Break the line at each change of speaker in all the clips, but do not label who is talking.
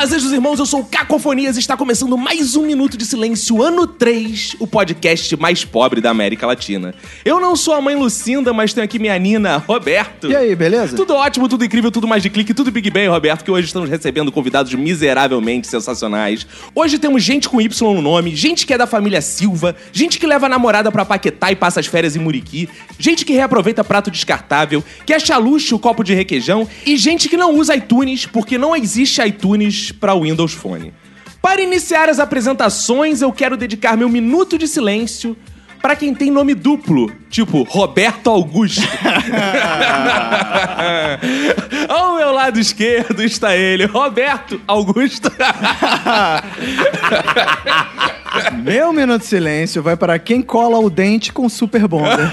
Fazejos irmãos, eu sou o Cacofonias e está começando mais um Minuto de Silêncio, ano 3, o podcast mais pobre da América Latina. Eu não sou a mãe Lucinda, mas tenho aqui minha Nina, Roberto.
E aí, beleza?
Tudo ótimo, tudo incrível, tudo mais de clique, tudo Big Bang, Roberto, que hoje estamos recebendo convidados miseravelmente sensacionais. Hoje temos gente com Y no nome, gente que é da família Silva, gente que leva a namorada pra Paquetá e passa as férias em Muriqui, gente que reaproveita prato descartável, que acha luxo o copo de requeijão e gente que não usa iTunes porque não existe iTunes para Windows Phone. Para iniciar as apresentações, eu quero dedicar meu minuto de silêncio para quem tem nome duplo, tipo Roberto Augusto. Ao meu lado esquerdo está ele, Roberto Augusto.
Meu minuto de silêncio vai para quem cola o dente com super bonder.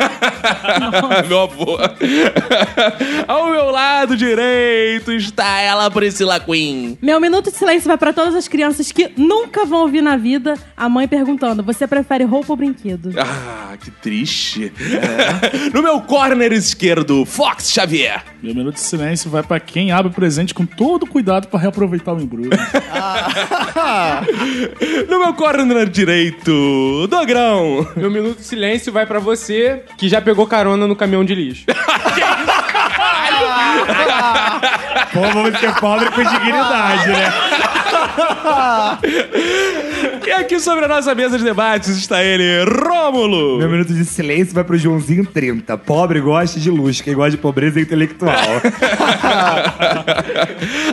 meu avô. Ao meu lado direito está ela, Priscila Queen.
Meu minuto de silêncio vai pra todas as crianças que nunca vão ouvir na vida a mãe perguntando: você prefere roupa ou brinquedo?
Ah, que triste. No meu corner esquerdo, Fox Xavier.
Meu minuto de silêncio vai pra quem abre o presente com todo cuidado pra reaproveitar o embrulho.
No meu corner direito, Dogrão.
Meu minuto de silêncio vai pra você que já pegou carona no caminhão de lixo.
Pô, vamos ser pobre com dignidade, né?
E aqui sobre a nossa mesa de debates está ele, Rômulo.
Meu minuto de silêncio vai pro Joãozinho 30. Pobre gosta de luxo, quem gosta de pobreza é intelectual.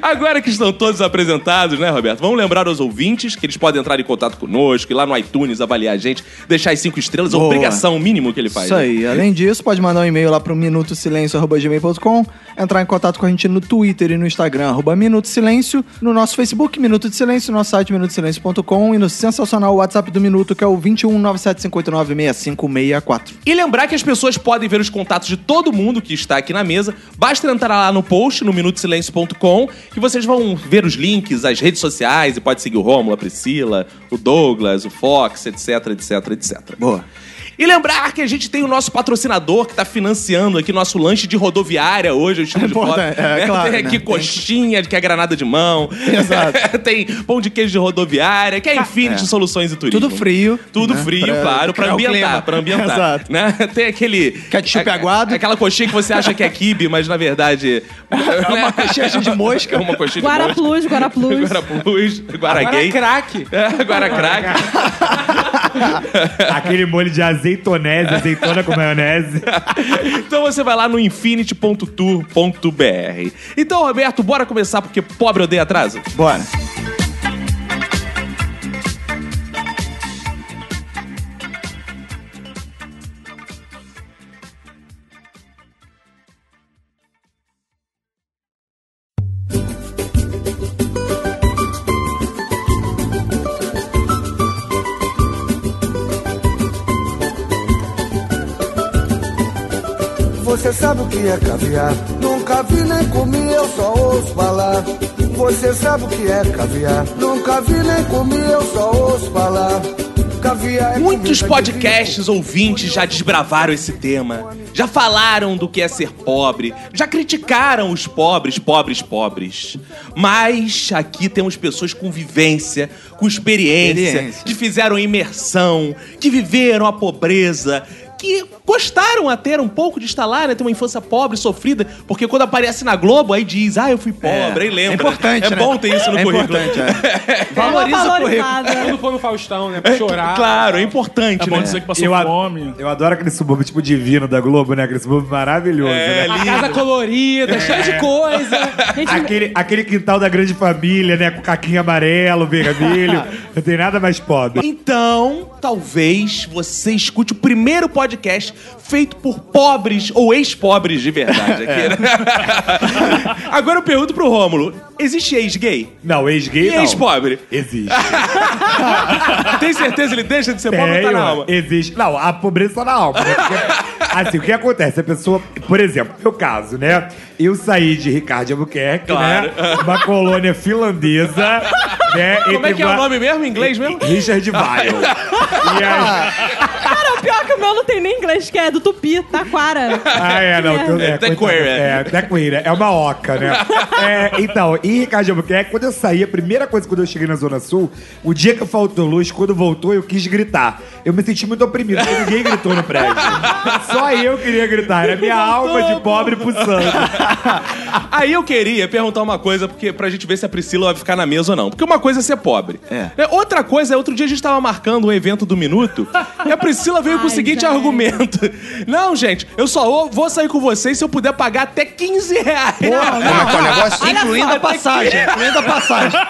Agora que estão todos apresentados, né, Roberto? Vamos lembrar aos ouvintes que eles podem entrar em contato conosco, ir lá no iTunes avaliar a gente, deixar as cinco estrelas,
Boa.
obrigação mínimo que ele faz.
Isso
né?
aí. Além disso, pode mandar um e-mail lá pro minutosilencio.gmail.com, entrar em contato com a gente no Twitter e no Instagram, arroba Minuto Silêncio, no nosso Facebook, Minuto de Silêncio, no nosso site minutosilencio.com e no sensacional WhatsApp do Minuto, que é o 21975896564.
E lembrar que as pessoas podem ver os contatos de todo mundo que está aqui na mesa. Basta entrar lá no post, no minutosilencio.com, que vocês vão ver os links, as redes sociais, e pode seguir o Rômulo, a Priscila, o Douglas, o Fox, etc, etc, etc.
Boa.
E lembrar que a gente tem o nosso patrocinador que está financiando aqui nosso lanche de rodoviária hoje, o estilo de foto.
importante, é, claro,
tem aqui
né?
coxinha, que é granada de mão.
Exato.
tem pão de queijo de rodoviária, que é Infinity
é.
Soluções e Turismo.
Tudo frio.
Tudo
né?
frio,
Pra
claro,
o
ambientar, pra ambientar.
Exato.
Né? Tem aquele...
Ketchup
a-
aguado.
Aquela coxinha que você acha que é kibe, mas na verdade...
É uma coxinha cheia de mosca.
É uma coxinha de mosca.
Plus, Guara Plus.
Guara Plus, Guara
Agora
Gay.
é craque.
É, Crack.
Aquele molho de azeitonese, azeitona com maionese.
Então você vai lá no infinity.tour.br. Então, Roberto, bora começar porque pobre odeia atraso?
Bora.
Sabe o que é caviar? Nunca vi nem comi, eu só ouço falar. Você sabe o que é caviar? Nunca vi nem comi, eu só ouço falar. É
Muitos podcasts ouvintes já desbravaram esse tema, já falaram do que é ser pobre, já criticaram os pobres, pobres, pobres. Mas aqui temos pessoas com vivência, com experiência,
Experiência.
que fizeram imersão, que viveram a pobreza, que gostaram até um pouco de estar lá, né? Ter uma infância pobre, sofrida, porque quando aparece na Globo, aí diz, ah, eu fui pobre, aí lembra.
É importante,
É
né?
bom ter isso no
é
currículo.
Importante, é. Valoriza o currículo.
Quando for no Faustão, né? Pra chorar.
Claro, é importante,
É bom
né?
dizer que passou
Eu, ad-
fome.
eu adoro aquele subúrbio tipo divino da Globo, né? Aquele subúrbio maravilhoso,
É,
né?
A casa colorida, cheia de coisa.
Gente,
Aquele, aquele quintal da grande família, né? Com caquinho amarelo, vermelho. Não tem nada mais pobre.
Então, talvez você escute o primeiro podcast podcast feito por pobres ou ex-pobres de verdade aqui, né? Agora eu pergunto pro Rômulo: existe ex-gay?
Não, ex-gay
E
não.
ex-pobre?
Existe.
Tem certeza ele deixa de ser pobre ou tá
Tenho,
na alma?
Existe. Não, a pobreza tá na alma. Né? Porque, assim, o que acontece? A pessoa, por exemplo, no meu caso, né? Eu saí de Ricardo Albuquerque,
Claro.
né? Uma colônia finlandesa, né?
Como é que é o nome mesmo? Em inglês mesmo?
Richard Weil. E aí,
Cara, o pior é que o meu não tem nem inglês, que é do Tupi, Taquara.
Ah, é, não. É,
Até
coitado,
queer, é.
é, é uma oca, né? É, então, em Ricardo Albuquerque, quando eu saí, a primeira coisa quando eu cheguei na Zona Sul, o dia que faltou luz, quando voltou, eu quis gritar. Eu me senti muito oprimido, porque ninguém gritou no prédio. Só eu queria gritar, era minha alma de pobre pulsando.
Aí eu queria perguntar uma coisa, porque pra gente ver se a Priscila vai ficar na mesa ou não. Porque uma coisa é ser pobre.
É.
Né? Outra coisa é, outro dia a gente tava marcando um evento do Minuto e a Priscila veio com o
Ai,
seguinte
gente.
argumento. Não, gente, eu só vou- sair com vocês se eu puder pagar até 15 reais.
Como é que é o negócio?
Olha
Incluindo
só,
a passagem. Incluindo a passagem.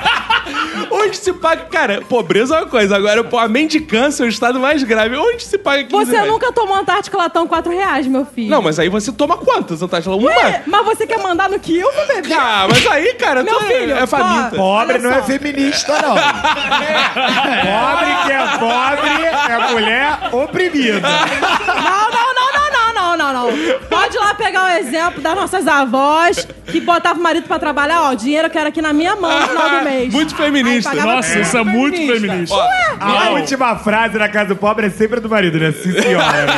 Onde se paga... Cara, pobreza é uma coisa. Agora, pô, a mendicância é o estado mais grave. Onde se paga 15
Você
reais?
nunca tomou Antártica Latão 4 reais, meu filho.
Não, mas aí você toma quantas, Antártila? Uma?
Ué, mas você quer mandar no Quilvo, bebê?
Ah, mas aí, cara,
Meu
tu
filho,
é, faminta.
Pobre não é feminista, não. pobre que é pobre é mulher oprimida.
Não, não, não, não, não, não, não, não. Pode ir lá pegar o exemplo das nossas avós que botavam o marido pra trabalhar, ó, o dinheiro eu quero aqui na minha mão no final do mês.
Muito feminista.
Aí
Nossa, isso é muito feminista.
A última frase na casa do pobre é sempre a do marido, né? Sim, senhora. Né?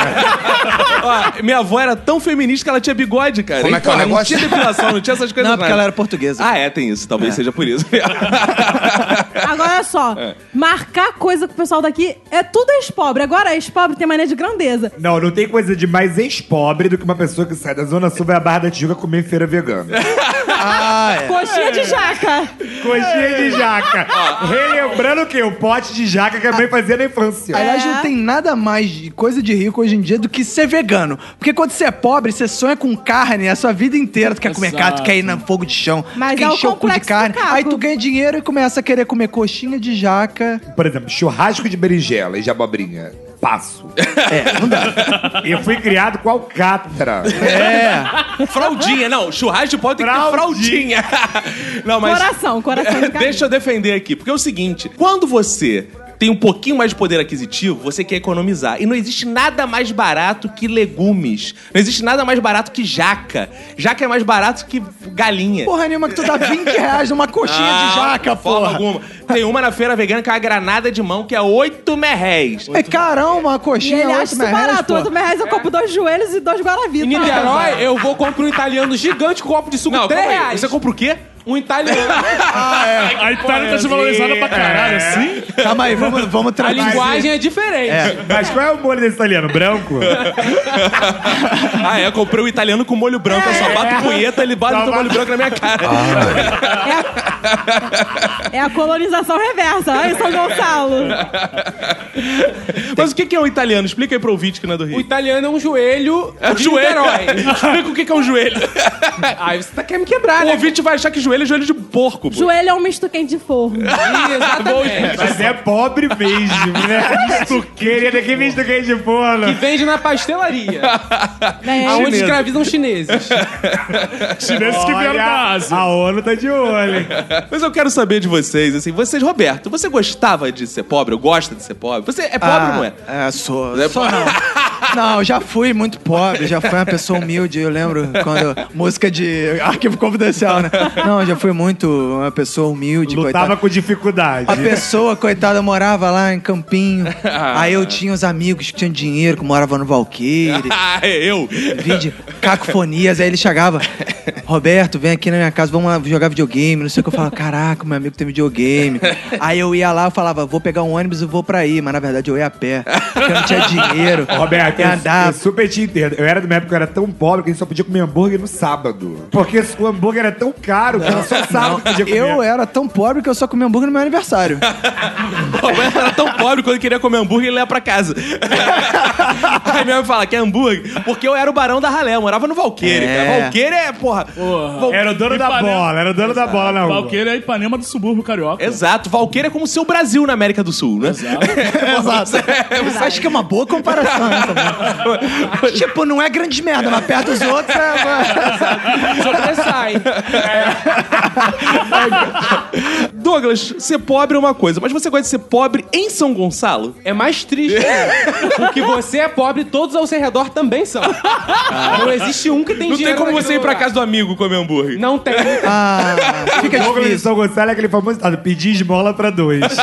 Ó, minha avó era tão feminista que ela tinha bigode, cara.
Como é que é o negócio?
Não tinha depilação, não tinha essas coisas
Não, porque ela era portuguesa.
Ah, é, tem isso. Talvez seja por isso.
Agora olha só,
É.
marcar coisa com o pessoal daqui é tudo ex-pobre. Agora ex-pobre tem maneira de grandeza.
Não, não tem coisa de mais ex-pobre do que uma pessoa que sai da Zona Sul vai à Barra da Tijuca comer em feira vegana.
Ah, é.
Coxinha de jaca.
Coxinha de jaca. Relembrando o quê? O pote de jaca que a mãe fazia na infância.
Aliás,
É.
não tem nada mais de coisa de rico hoje em dia do que ser vegano. Porque quando você é pobre, você sonha com carne a sua vida inteira. Tu quer comer
Exato.
carne, tu quer ir no fogo de chão.
Mas
tu quer
é
encher o cu de carne. Aí tu ganha dinheiro e começa a querer comer coxinha de jaca.
Por exemplo, churrasco de berinjela e de abobrinha. Passo.
É, não dá.
Eu fui criado com alcatra.
É.
fraldinha, não. Churrasco de que ter
Fraldinha.
fraldinha. não, mas...
Coração, coração de carne.
Deixa eu defender aqui, porque é o seguinte: quando você tem um pouquinho mais de poder aquisitivo, você quer economizar. E não existe nada mais barato que legumes. Não existe nada mais barato que jaca. Jaca é mais barato que galinha.
Porra nenhuma que tu dá 20 reais numa coxinha de jaca, porra.
alguma. Tem uma na feira vegana que é uma granada de mão que é 8 merréis.
É caramba, uma
E
coxinha,
ele acha
8
isso
reais,
barato.
pô.
8 reais eu compro dois joelhos e dois guaravitas.
Em Niterói, eu vou comprar um italiano gigante com copo de suco,
Não,
3
calma aí.
reais.
Você compra o quê?
Um italiano.
A Itália tá desvalorizada pra caralho, assim.
Calma aí, vamos, vamos
A
traduzir.
linguagem é diferente.
Mas qual é o molho desse italiano? Branco?
ah, é, eu comprei um italiano com molho branco. Eu só bato punheta, ele bate o molho branco na minha cara.
É a colonização reversa. Aí, São Gonçalo.
Mas o que que é um italiano? Explica aí pro ouvinte que não é do
O
Rio.
italiano é um joelho
É um
de
joelho.
Niterói.
Explica o que que é um joelho.
Aí você tá querendo me quebrar,
O
né?
ouvinte vai achar que joelho é joelho de porco, pô.
Joelho é um misto quente de forno.
Exatamente.
Mas é pobre mesmo, né? Queria daqui visto quem de
Que
forno.
vende na pastelaria.
É,
Aonde
Chinesa.
escravizam chineses.
Chineses que vieram da Ásia.
a ONU tá de olho. hein?
Mas eu quero saber de vocês, assim, vocês, Roberto, você gostava de ser pobre? Ou gosta de ser pobre? Você é pobre ou não é?
É, sou.
É
sou
pobre.
não. Não, já fui muito pobre, já fui uma pessoa humilde. Eu lembro quando. Música de arquivo confidencial, né? Não, já fui muito uma pessoa humilde,
Lutava
coitada.
com dificuldade.
A pessoa, coitada, morava lá em Campinho. Aí eu tinha os amigos que tinham dinheiro, que moravam no Valqueire.
Ah, é eu.
Vídeo, cacofonias. Aí ele chegava, Roberto, vem aqui na minha casa, vamos jogar videogame. Não sei o que. Eu falava, caraca, meu amigo tem videogame. Aí eu ia lá, eu falava, vou pegar um ônibus e vou pra aí. Mas na verdade eu ia a pé, porque eu não tinha dinheiro.
Roberto, eu,
andar.
eu super te entendo. Eu era de uma época que eu era tão pobre que a gente só podia comer hambúrguer no sábado. Porque o hambúrguer era tão caro que era só sábado que podia comer.
Eu era tão pobre que eu só comia hambúrguer no meu aniversário.
O Roberto era tão pobre quando queria comer hambúrguer, ele ia pra casa. Aí minha mãe fala que é hambúrguer, porque eu era o barão da ralé, eu morava no Valqueire,
É.
cara. Valqueire é, porra. Val-
Era o dono da
Ipanema.
bola, era o dono da bola na rua.
Valqueira é a Ipanema do subúrbio carioca.
Exato, Valqueire é como o seu Brasil na América do Sul, né?
Exato. Acho que é uma boa comparação essa. tipo, não é grande merda, mas perto dos outros é...
Sobressai.
Douglas, ser pobre é uma coisa, mas você gosta de ser pobre em São Gonçalo?
É mais triste. né? Porque você é pobre, todos ao seu redor também são. Não existe um que tem
Não tem
dinheiro
como
naquele
você ir pra
lugar.
casa do amigo comer hambúrguer.
Não tem.
Ah, fica
O Douglas de
difícil.
São Gonçalo é aquele famoso ditado, pedir esmola pra dois.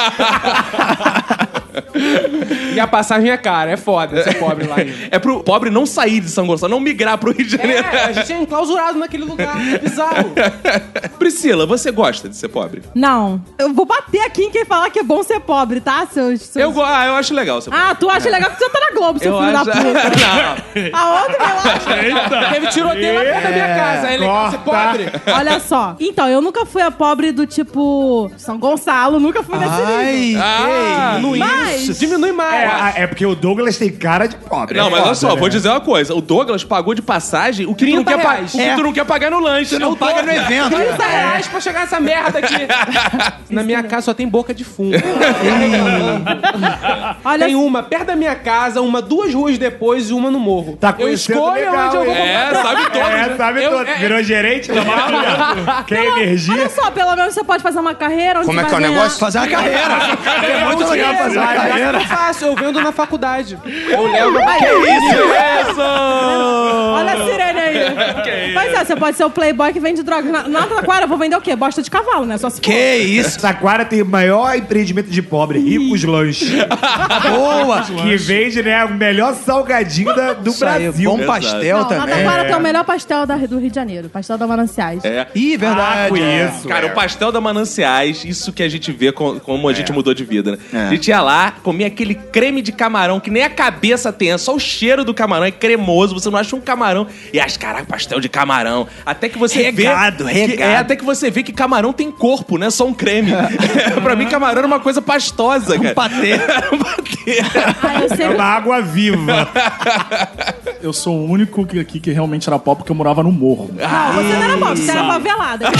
E a passagem é cara, é foda ser pobre lá ainda.
É pro pobre não sair de São Gonçalo, não migrar pro Rio de Janeiro.
É, a gente é enclausurado naquele lugar. É bizarro.
Priscila, você gosta de ser pobre?
Não. Eu vou bater aqui em quem falar que é bom ser pobre, tá, seus... seus...
Eu, go- ah, eu acho legal ser pobre.
Ah, tu acha legal que você tá na Globo, seu
eu
filho
acho...
da puta.
não.
Aonde que eu acho?
Teve tiroteio lá perto da minha casa. É legal ser pobre.
Olha só. Então, eu nunca fui a pobre do tipo São Gonçalo, nunca fui nesse nível.
Ai,
Ah,
que
Mas-
Diminui mais.
É, é porque o Douglas tem cara de pobre.
Não,
é
mas olha
foda,
só,
né?
vou dizer uma coisa. O Douglas pagou de passagem o que, tu não,
30
quer, pa-
reais.
o que
É.
tu não quer pagar no lanche.
Você não paga no evento.
30 reais pra chegar nessa merda aqui. Na minha casa só tem boca de fumo.
Olha
Tem uma perto da minha casa, uma duas ruas depois e uma no morro.
Tá
eu
conhecendo
escolho
legal,
onde eu vou
hein?
É, sabe todos.
É, sabe
Eu-
todo.
é-
Virou gerente da máquina? Quer energia?
Olha só, pelo menos você pode fazer uma carreira onde
Como
você
é que é
vai
o
ganhar-
negócio?
Fazer uma carreira. É muito legal fazer uma
Mas
carreira.
eu faço, eu vendo na faculdade. Eu levo.
Isso!
Olha a sirene aí. Pois é, você pode ser o playboy que vende drogas. Na, na taquara, eu vou vender o quê? Bosta de cavalo, né? Só se for.
Que isso.
Taquara tem o maior empreendimento de pobre, Ricos Lanches.
Boa.
que vende, né, o melhor salgadinho da- do
Isso aí,
Brasil.
bom pastel
Não, na
também.
taquara tem o melhor pastel da- do Rio de Janeiro. Pastel da Mananciais.
É.
Ih,
Ah,
verdade.
conheço.
Cara,
é.
o pastel da Mananciais, isso que a gente vê com- como a gente mudou de vida, né?
É.
A gente ia lá, comia aquele creme de camarão que nem a cabeça tem, é só o cheiro do camarão, é cremoso, você não acha um camarão. E as caraca, pastel de camarão. Até que você
Regado,
vê. que-
regado.
é, até que você vê que camarão tem corpo, não é só um creme. pra mim, camarão era uma coisa pastosa, cara.
Um patê.
Um patê.
Ah, eu
É
sempre...
uma água viva.
Eu sou o único que- aqui que realmente era pobre porque eu morava no morro.
Não, você não era pobre, você era favelada.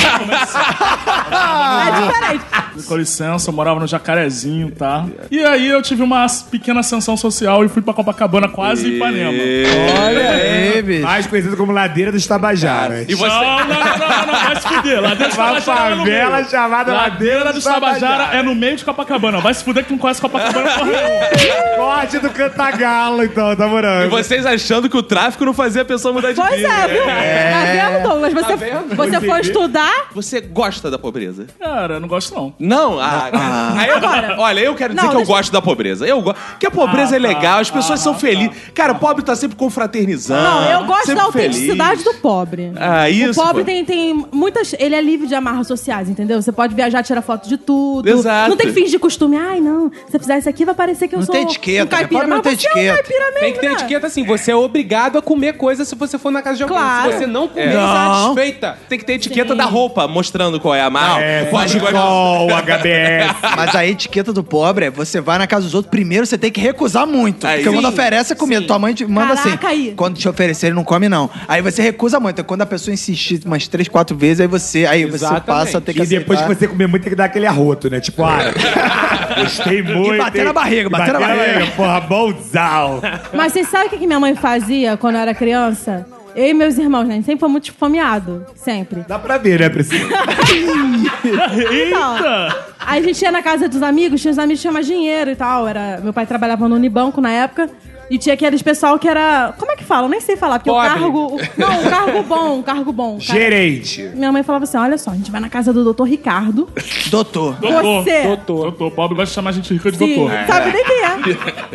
É diferente.
Com licença, eu morava no Jacarezinho, tá? E aí eu tive uma pequena ascensão social e fui pra Copacabana, quase Ipanema.
Olha aí, bicho.
Mais conhecido como Ladeira dos Tabajaras.
E você.
Não, não, não, não, não, vai se fuder. Ladeira dos
Uma
Tabajara é no
favela
meio.
chamada
Ladeira dos Tabajara é no meio de Copacabana. Vai se fuder que não conhece Copacabana porra nenhuma.
Corte do Cantagalo, então, tá
E
morando.
vocês achando que o tráfico não fazia a pessoa mudar de
Pois
vida.
é, viu? Tá vendo, Douglas? Você,
vendo?
você foi estudar...
Você gosta da pobreza?
Cara, eu não gosto não.
Não, ah, aí eu-
Agora.
olha, eu quero dizer
Não,
que eu gosto da pobreza. Eu gosto. Porque a pobreza é legal, as pessoas são felizes. Cara, o pobre tá sempre confraternizando.
Não, eu gosto da autenticidade
feliz.
do pobre.
Ah, isso,
O pobre
pô.
tem, tem muitas. Ele é livre de amarras sociais, entendeu? Você pode viajar, tirar foto de tudo.
Exato.
Não tem fins de costume. Ai, não. Se eu fizer isso aqui, vai parecer que eu
Não
sou.
tem etiqueta,
um caipira.
né? Pobre não
Mas
tem
você é um
etiqueta.
caipira mesmo,
Tem que ter
né?
etiqueta assim. Você é obrigado a comer coisa se você for na casa de alguém.
Claro.
Se você não comer,
Não.
insatisfeita.
Tem que ter etiqueta
Sim.
da roupa, mostrando qual é a marca.
É, Fodcol, HBS.
Mas a etiqueta do pobre é você vai na casa dos outros, primeiro você tem que recusar muito.
Aí,
porque
sim,
quando oferece é comida.
sim.
Tua mãe te manda
Caraca,
assim.
aí.
Quando te oferecer, ele não come, não. Aí você recusa muito. Aí quando a pessoa insistir umas três, quatro vezes, aí você, aí você passa a ter que
E depois que
aceitar.
você comer muito, tem que dar aquele arroto, né? Tipo, ah, gostei muito.
bater
hein?
na barriga,
E
bater na barriga.
Porra, bonzão.
Mas vocês sabem o que minha mãe fazia quando eu era criança? Eu e meus irmãos, né? A gente sempre foi muito esfomeado. Sempre.
Dá pra ver, né, Priscila?
Então, aí a gente ia na casa dos amigos, tinha os amigos que tinham mais dinheiro e tal. Era, meu pai trabalhava no Unibanco na época. E tinha aqueles pessoal que era. Como é que fala? Eu nem sei falar, porque
Pobre.
o cargo. o- não, um cargo bom, um cargo bom. Cara-
Gerente.
Minha mãe falava assim: olha só, a gente vai na casa do doutor Ricardo.
Doutor.
Doutor,
Você.
doutor, doutor. Pobre gosta de chamar a gente rica de
Sim,
doutor.
sabe nem quem é.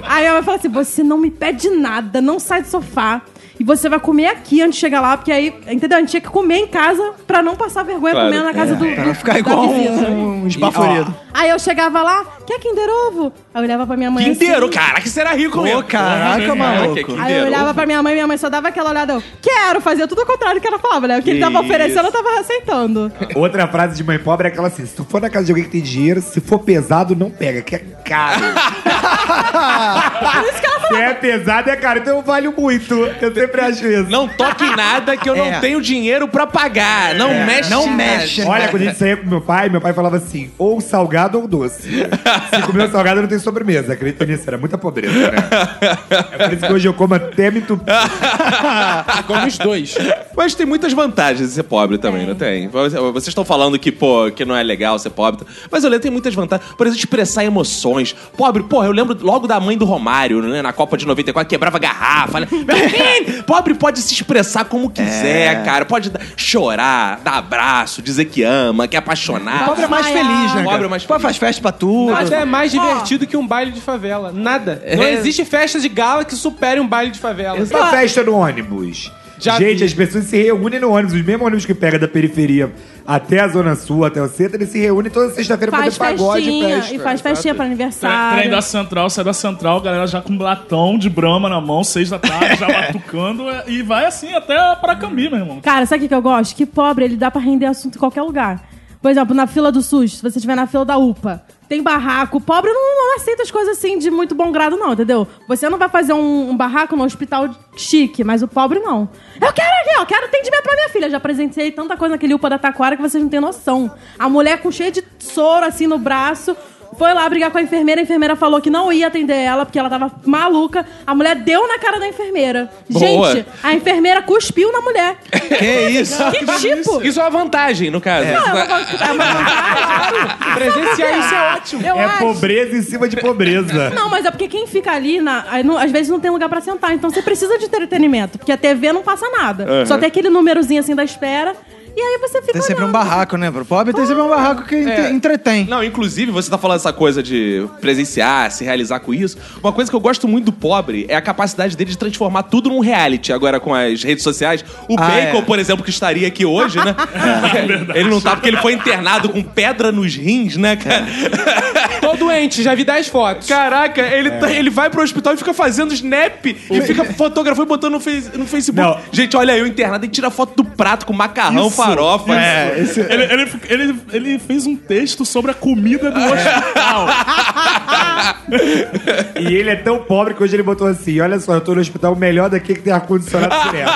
Aí minha mãe falou assim: você não me pede nada, não sai do sofá. E você vai comer aqui antes de chegar lá, porque aí, entendeu? A gente tinha que comer em casa pra não passar vergonha
Claro.
comendo na casa do,
Pra
do
não ficar igual um, um esbaforido.
Aí eu chegava lá, quer Kinder Ovo? Aí eu olhava pra minha mãe
Quinteiro,
assim.
cara, que será rico mesmo.
caraca,
Caraca,
maluco.
é Kinder
Aí eu olhava pra minha mãe, minha mãe só dava aquela olhada, eu, quero, fazia tudo ao contrário do que ela falava, né? O que ele tava
Isso.
oferecendo, eu tava aceitando.
Outra frase de mãe pobre é aquela assim: se tu for na casa de alguém que tem dinheiro, se for pesado, não pega, que é caro.
Por isso que ela
Se
falava.
é pesado, é caro. Então eu valho muito. Eu sempre acho isso.
Não toque em nada que eu
É.
não tenho dinheiro pra pagar. Não mexe
Não mexe.
Olha, quando a gente saía com meu pai, meu pai falava assim: ou salgado ou doce. Se comer salgado, não tem sobremesa. Acredita nisso, era muita pobreza, né? É por isso que hoje eu como até me entupir.
Como os dois.
Mas tem muitas vantagens de ser pobre também, não tem? Vocês estão falando que, pô, que não é legal ser pobre. Mas eu lembro tem muitas vantagens. Por exemplo, expressar emoções. Pobre, porra, eu lembro logo da mãe do Romário, né? Na Copa de 94, quebrava garrafa. Né? pobre pode se expressar como quiser, cara. Pode dar- chorar, dar abraço, dizer que ama, que é apaixonado.
Pobre é mais feliz, né?
Pobre é mais
Pô, faz festa pra tudo.
Nada é mais divertido que um baile de favela. Nada. Não
É.
existe festa de gala que supere um baile de favela.
Essa festa no ônibus.
Já
Gente,
vi.
as pessoas se reúnem no ônibus. Os mesmos ônibus que pega da periferia até a Zona Sul, até o centro, eles se reúnem toda sexta-feira pra
Faz
fazer pagode e
festinha.
festa.
E faz festinha pra
Trem
aniversário.
da central, sai da central, galera já com um latão de brama na mão, seis da tarde, já batucando, é, e vai assim até pra Cambi, meu irmão.
Cara, sabe o que que eu gosto? Que pobre, ele dá pra render assunto em qualquer lugar. Por exemplo, na fila do SUS, se você estiver na fila da UPA, tem barraco. Pobre não, não aceita as coisas assim de muito bom grado, não, entendeu? Você não vai fazer um, um barraco no hospital chique, mas o pobre não. Eu quero aqui, eu quero atendimento pra minha filha. Já presenciei tanta coisa naquele UPA da Taquara que vocês não têm noção. A mulher com cheio de soro assim no braço. Foi lá brigar com a enfermeira, a enfermeira falou que não ia atender ela, porque ela tava maluca. A mulher deu na cara da enfermeira.
Boa.
Gente, a enfermeira cuspiu na mulher.
Que isso?
Que tipo?
Isso é uma vantagem, no caso.
Não, é uma, é uma vantagem.
Presenciar isso é ótimo.
Eu
É
acho.
pobreza em cima de pobreza.
Não, mas é porque quem fica ali, na, aí não- às vezes não tem lugar pra sentar. Então você precisa de entretenimento. Porque a TV não passa nada. Só tem aquele númerozinho assim da espera. E aí você fica
Tem sempre um
olhando.
barraco, né? Pro pobre tem sempre um barraco que
É.
entretém.
Não, inclusive, você tá falando essa coisa de presenciar, se realizar com isso. Uma coisa que eu gosto muito do pobre é a capacidade dele de transformar tudo num reality agora com as redes sociais. O
Ah,
Bacon,
é.
por exemplo, que estaria aqui hoje, né? ele não tá porque ele foi internado com pedra nos rins, né, cara?
Tô doente, já vi 10 fotos.
Caraca, ele, tá- ele vai pro hospital e fica fazendo snap e fica fotografando e botando no, face- no Facebook.
Não.
Gente, olha eu internado e tira foto do prato com macarrão,
Isso,
farofa. É, esse-
Ele, ele, ele, ele fez um texto sobre a comida do hospital.
E ele é tão pobre que hoje ele botou assim: olha só, eu tô no hospital melhor daqui que tem ar-condicionado direto.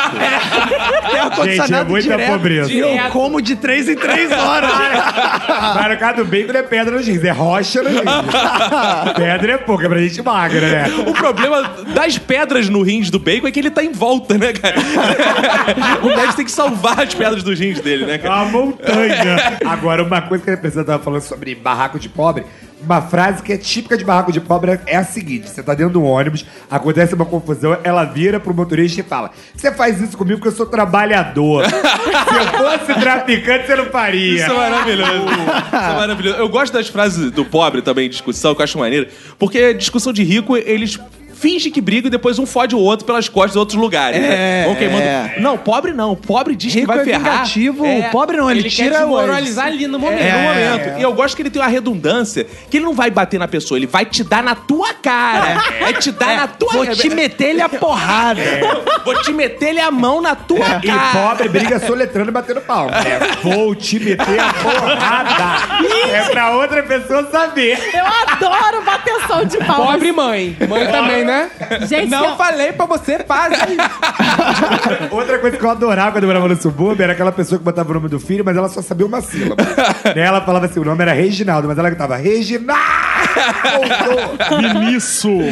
Tem ar-condicionado
Gente, é muita
direto.
pobreza.
E eu como de três em três horas.
Mas no caso do bacon não é pedra nos rins, é rocha nos rins. pedra é pouco, é pra gente magra, né?
O problema das pedras no rins do bacon é que ele tá em volta, né, cara? o médico tem que salvar as pedras dos rins dele, né,
É
cara?
uma montanha. Agora, uma coisa que a pessoa tava falando sobre barraco de pobre, uma frase que é típica de barraco de pobre é a seguinte: você tá dentro de um ônibus, acontece uma confusão, ela vira pro motorista e fala: Você faz isso comigo porque eu sou trabalhador. Se eu fosse traficante, você não faria.
Isso é maravilhoso. Isso é maravilhoso. Eu gosto das frases do pobre também discussão, que eu acho maneiro. Porque discussão de rico, eles fingem que brigam e depois um fode o outro pelas costas de outros lugares. né?
É,
Vão queimando.
é.
Não, pobre não. Pobre diz
Rico
que vai
é
ferrar.
vingativo,
É.
o pobre não, ele,
Ele quer
tira o...
desmoralizar ali no momento.
É, no
É.
momento. E eu gosto que ele tem uma redundância que ele não vai bater na pessoa, ele vai te dar na tua cara. É, te dar na tua
Vou te meter ele a porrada.
Vou te meter ele a mão na tua
E
cara.
pobre briga soletrando e batendo palma. É, vou te meter a porrada. É pra outra pessoa saber.
Eu adoro bateção de palmas.
Pobre mãe. Mãe também, né?
Gente,
Não
se-
falei pra você, faz.
Outra coisa que eu adorava quando eu morava no subúrbio era aquela pessoa que botava o nome do filho, mas ela só sabia uma sílaba. Né, ela falava assim, o nome era Reginaldo, mas ela gritava Reginaldo!
Vinícius.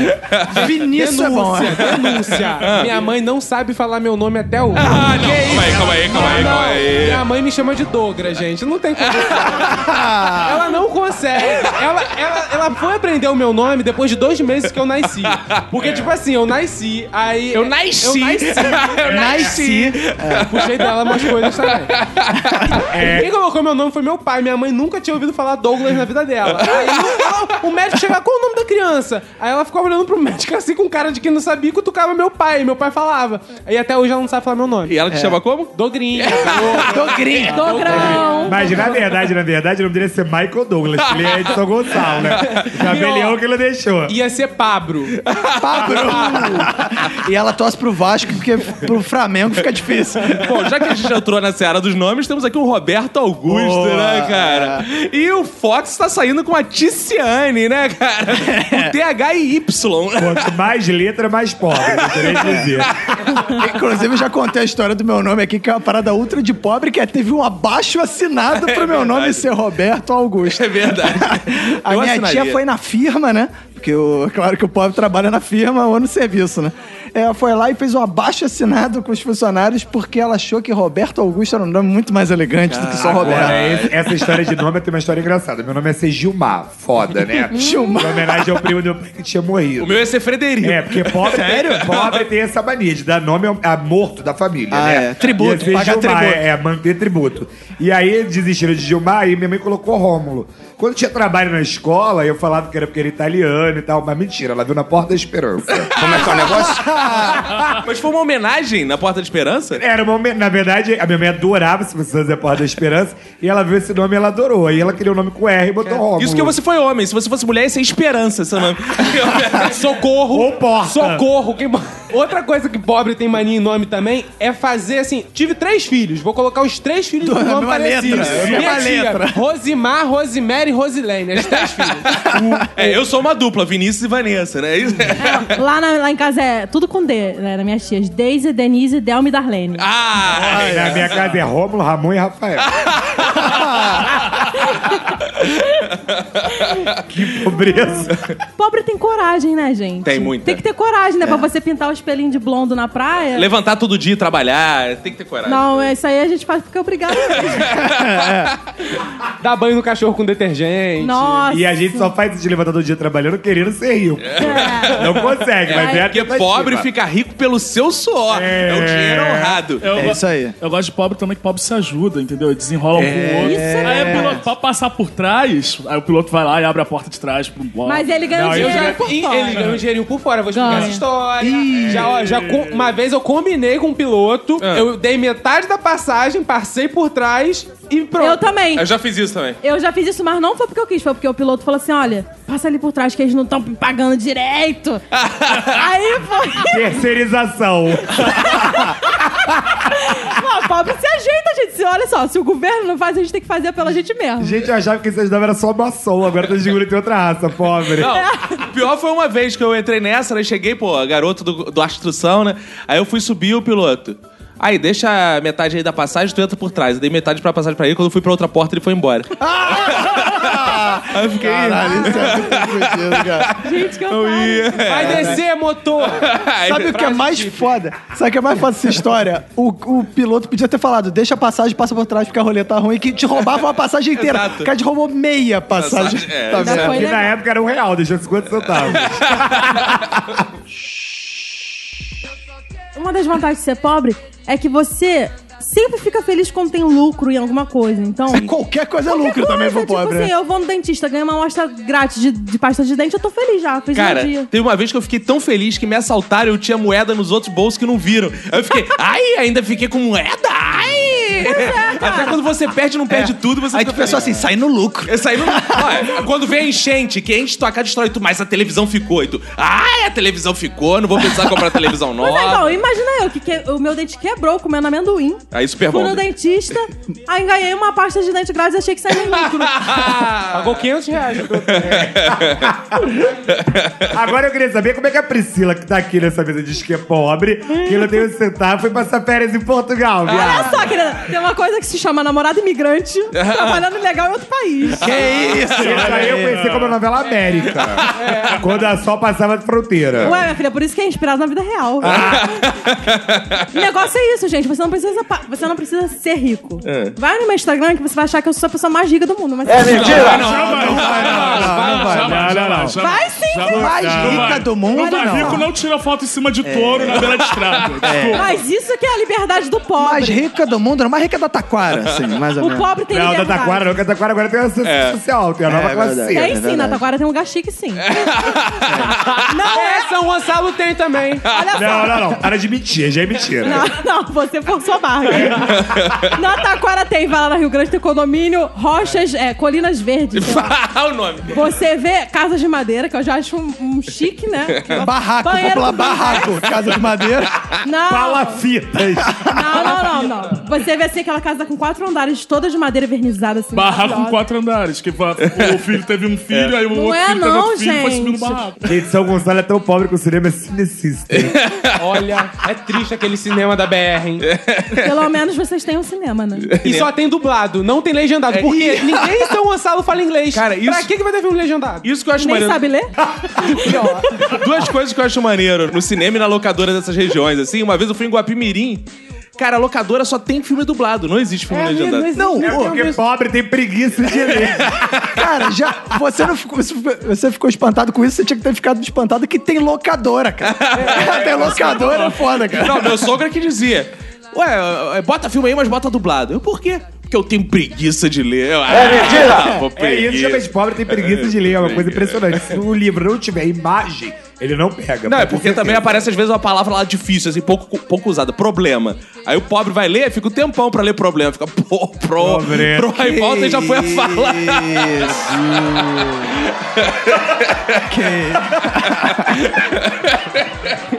Vinícius é bom.
Denúncia, denúncia. Minha mãe não sabe falar meu nome até hoje.
Ah, não. Calma aí, calma aí, calma aí, calma aí.
Minha mãe me chama de Douglas, gente. Não tem como. ela não consegue. Ela, ela, ela foi aprender o meu nome depois de dois meses que eu nasci. Porque, tipo assim, eu nasci, aí.
Eu nasci.
Eu nasci.
Eu nasci.
É, puxei dela umas coisas também. Quem colocou meu nome foi meu pai. Minha mãe nunca tinha ouvido falar Douglas na vida dela. Aí ela- o médico chegava, qual o nome da criança? Aí ela ficava olhando pro médico assim com cara de quem não sabia e cutucava meu pai. Meu pai falava. Aí até hoje ela não sabe falar meu nome.
E ela te chama como?
Dogrinho.
Dogrinho.
Dogrão.
Mas na verdade, na verdade, o nome dele ia ser Michael Douglas, que ele é de São Gonçalo, né? O Tabelião que ele deixou.
Ia ser Pabro.
Pabro. e ela torce pro Vasco, porque pro Flamengo fica difícil.
Bom, já que a gente entrou na seara dos nomes, temos aqui o Roberto Augusto,
Boa.
né, cara? E o Fox tá saindo com a Ticiane, né, cara? O TH e Y.
Quanto mais letra, mais pobre, queria dizer.
Inclusive, eu já contei a história do meu nome aqui, que é uma parada ultra de pobre, que é, teve um abaixo assinado pro meu nome ser Roberto Augusto.
É verdade. verdade.
A
Eu
minha
assinaria.
tia foi na firma, né? Porque, o, claro que o pobre trabalha na firma ou no serviço, né? Ela foi lá e fez um abaixo assinado com os funcionários porque ela achou que Roberto Augusto era um nome muito mais elegante do que só Roberto.
Agora, esse- essa história de nome tem uma história engraçada. Meu nome é ser Gilmar. Foda, né?
Gilmar.
Em homenagem ao primo do meu pai que tinha morrido.
O meu ia ser Frederico.
É, porque pobre, pobre tem essa mania de dar nome a morto da família,
Ah,
né?
é. Tributo, pagar
Gilmar,
tributo.
É, é, manter tributo. E aí desistiram de Gilmar e minha mãe colocou Rômulo. Quando tinha trabalho na escola, eu falava que era porque era italiano e tal, mas mentira, ela viu na Porta da Esperança.
Como é que é o negócio?
Mas foi uma homenagem na Porta da Esperança?
Era uma, homen- na verdade, a minha mãe adorava se você fazer Porta da Esperança, e ela viu esse nome e ela adorou. Aí ela queria o nome com R e botou Rômulo.
Isso que você foi homem. Se você fosse mulher, ia ser Esperança, seu nome.
Socorro!
Ou porta.
Socorro! Quem- Outra coisa que pobre tem mania em nome também é fazer assim: tive três filhos, vou colocar os três filhos
Do-
com nome parecido.
letra, é
Minha tia,
letra.
Rosimar, Rosemary e Rosilene, as três filhas.
É, eu sou uma dupla, Vinícius e Vanessa, né? Isso-
É, lá, na- lá em casa é tudo com D, né? Na minhas tias. Deise, Denise, Delma e Darlene.
Ah!
Aí na minha casa é Rômulo, Ramon e Rafael. que pobreza.
Pobre tem coragem, né, gente?
Tem muita.
Tem que ter coragem, né? Pra você pintar o espelhinho de blondo na praia.
Levantar todo dia e trabalhar, tem que ter coragem.
Não, isso aí a gente faz porque é obrigado mesmo.
Dá banho no cachorro com detergente.
Nossa.
E a gente só faz isso de levantar todo dia trabalhando querendo ser rico.
É.
Não consegue, mas é a
Porque
tentativa.
pobre fica rico pelo seu suor. É, o dinheiro honrado.
Eu,
É isso aí.
Eu gosto de pobre também, que pobre se ajuda, entendeu? Desenrola um com o outro.
Isso é
aí piloto, pra passar por trás, aí o piloto vai lá e abre a porta de trás pro pobre.
Mas ele ganha
Não,
dinheiro
Já,
por fora.
eles ganham um dinheirinho por fora, eu vou explicar
Ganha.
essa história. Já, ó, já com- uma vez eu combinei com um piloto, eu dei metade da passagem, passei por trás e pronto.
Eu também.
Eu já fiz isso também.
Eu já fiz isso, mas não foi porque eu quis, foi porque o piloto falou assim: olha, passa ali por trás que eles não estão pagando direito. Aí foi.
Terceirização.
Não, pobre se ajeita, gente. Se, olha só, se o governo não faz, a gente tem que fazer pela gente mesmo.
Gente, eu achava que esse ajudava era só maçom, agora tá descobrindo que tem outra raça, pobre.
Não, o pior foi uma vez que eu entrei nessa, né? Cheguei, pô, garoto do, do instrução, né? Aí eu fui subir o piloto. Aí, deixa a metade aí da passagem, tu entra por trás. Eu dei metade pra passagem pra ele, quando eu fui pra outra porta, ele foi embora. aí eu fiquei...
Caralho, isso é muito cara.
Gente, que
Eu ia.
Vai descer, motor!
Sabe o que é mais foda? Sabe o que é mais foda dessa história? O, o piloto podia ter falado, deixa a passagem, passa por trás porque a roleta tá ruim, que te roubava uma passagem inteira.
Exato.
O cara te roubou meia passagem.
Passagem, é.
Tá vendo?
foi
Que na
legal.
época era um real, deixou 50 centavos.
Uma das vantagens de ser pobre é que você sempre fica feliz quando tem lucro em alguma coisa. Então.
Qualquer coisa é lucro
Qualquer
também
coisa,
pro pobre.
Tipo assim,
né?
eu vou no dentista, ganho uma amostra grátis de, de pasta de dente, eu tô feliz já. Fiz
Cara,
dia.
teve uma vez que eu fiquei tão feliz que me assaltaram e eu tinha moeda nos outros bolsos que não viram. Aí eu fiquei, ai, ainda fiquei com moeda, ai! Até quando você perde, não perde tudo, você
Aí tu pensou assim, sai no lucro.
Eu saí no... Olha, quando vem a enchente, que enche tua casa, destrói tu, mas a televisão ficou. E tu, ai, a televisão ficou, não vou precisar comprar televisão
Mas é, então,
nova.
imagina eu que, que o meu dente quebrou comendo amendoim.
Aí, super
Fui
bom.
no dentista, aí ganhei uma pasta de dente grátis e achei que saía no lucro.
Pagou 500 reais.
Agora eu queria saber como é que a Priscila, que tá aqui nessa mesa, diz que é pobre, que não tem um centavo, foi passar férias em Portugal,
Olha
viado.
só, querida, tem uma coisa que se chama namorado imigrante, trabalhando legal em outro país.
Que isso?
Isso aí eu conheci como a novela América. Quando a Sol passava de fronteira.
Ué, minha filha, por isso que é inspirado na vida real.
Ah.
o negócio é isso, gente. Você não precisa, pa- você não precisa ser rico.
É.
Vai no meu Instagram que você vai achar que eu sou a pessoa mais rica do mundo. Mas é
mentira!
Não, vai, não, vai, não, não, não.
Vai sim!
Mais rica do mundo,
Mas rico
não.
não tira foto em cima de touro na beira de estrada. Desculpa.
Mas isso que é a liberdade do pobre.
Mais rica do mundo, não. Mais rica da Taquara, assim, mais ou
O
menos.
pobre tem
Não, da
liberdade.
Taquara não, que a Taquara agora tem uma assistência social, tem a nova
É
classe
verdade.
C.
Tem
É
sim, na Taquara tem um lugar chique, sim. Não
É,
é.
São Gonçalo tem também.
Olha só.
Não, não, não. Para de mentir, já é mentira.
Não, não, você forçou a barra. Na Taquara tem, vai lá na Rio Grande, tem condomínio, rochas, é, colinas verdes.
Fala o nome.
Você vê casas de madeira, que eu já acho um, um chique, né?
Barraco,
Banheiro
popular
com
barraco, casa de madeira.
Não.
Palafitas.
Não, não, não, não. Você vê assim aquela casa com quatro andares, toda de madeira vernizada, assim.
Barraco com quatro andares. Que o filho teve um filho, aí o
Não
outro
é
filho teve
não,
outro filho e foi subindo o
gente.
barraco.
Gente, São Gonçalo é tão pobre que o cinema é cinecista.
Olha, é triste aquele cinema da BR, hein?
Pelo menos vocês têm um cinema, né?
E só tem dublado, não tem legendado.
É,
Porque
e-
ninguém em São Gonçalo fala inglês.
Cara,
Pra
isso-
que, que vai ter filme legendado?
Isso que eu acho
Nem
maneiro.
sabe ler?
Duas coisas que eu acho maneiro no cinema e na locadora dessas regiões, assim. Uma vez eu fui em Guapimirim. Cara, a locadora só tem filme dublado, não existe filme legendado.
Não,
É
pô,
porque pobre tem preguiça de ler.
cara, já. Você não ficou. Você ficou espantado com isso, você tinha que ter ficado espantado que tem locadora, cara. tem locadora, é foda, cara.
Não, meu sogro é que dizia: Ué, é, bota filme aí, mas bota dublado. Eu, por quê? Porque eu tenho preguiça de ler. Eu, é mentira!
É isso, realmente, pobre tem preguiça de ler. É uma coisa impressionante. Se o livro não tiver imagem, ele não pega.
Não, é porque também
certeza.
aparece às vezes uma palavra lá difícil, assim, pouco, pouco usada. Problema. Aí o pobre vai ler, fica um tempão pra ler problema. Fica, pô, pro,
Pobre.
pro, aí volta e já foi a fala.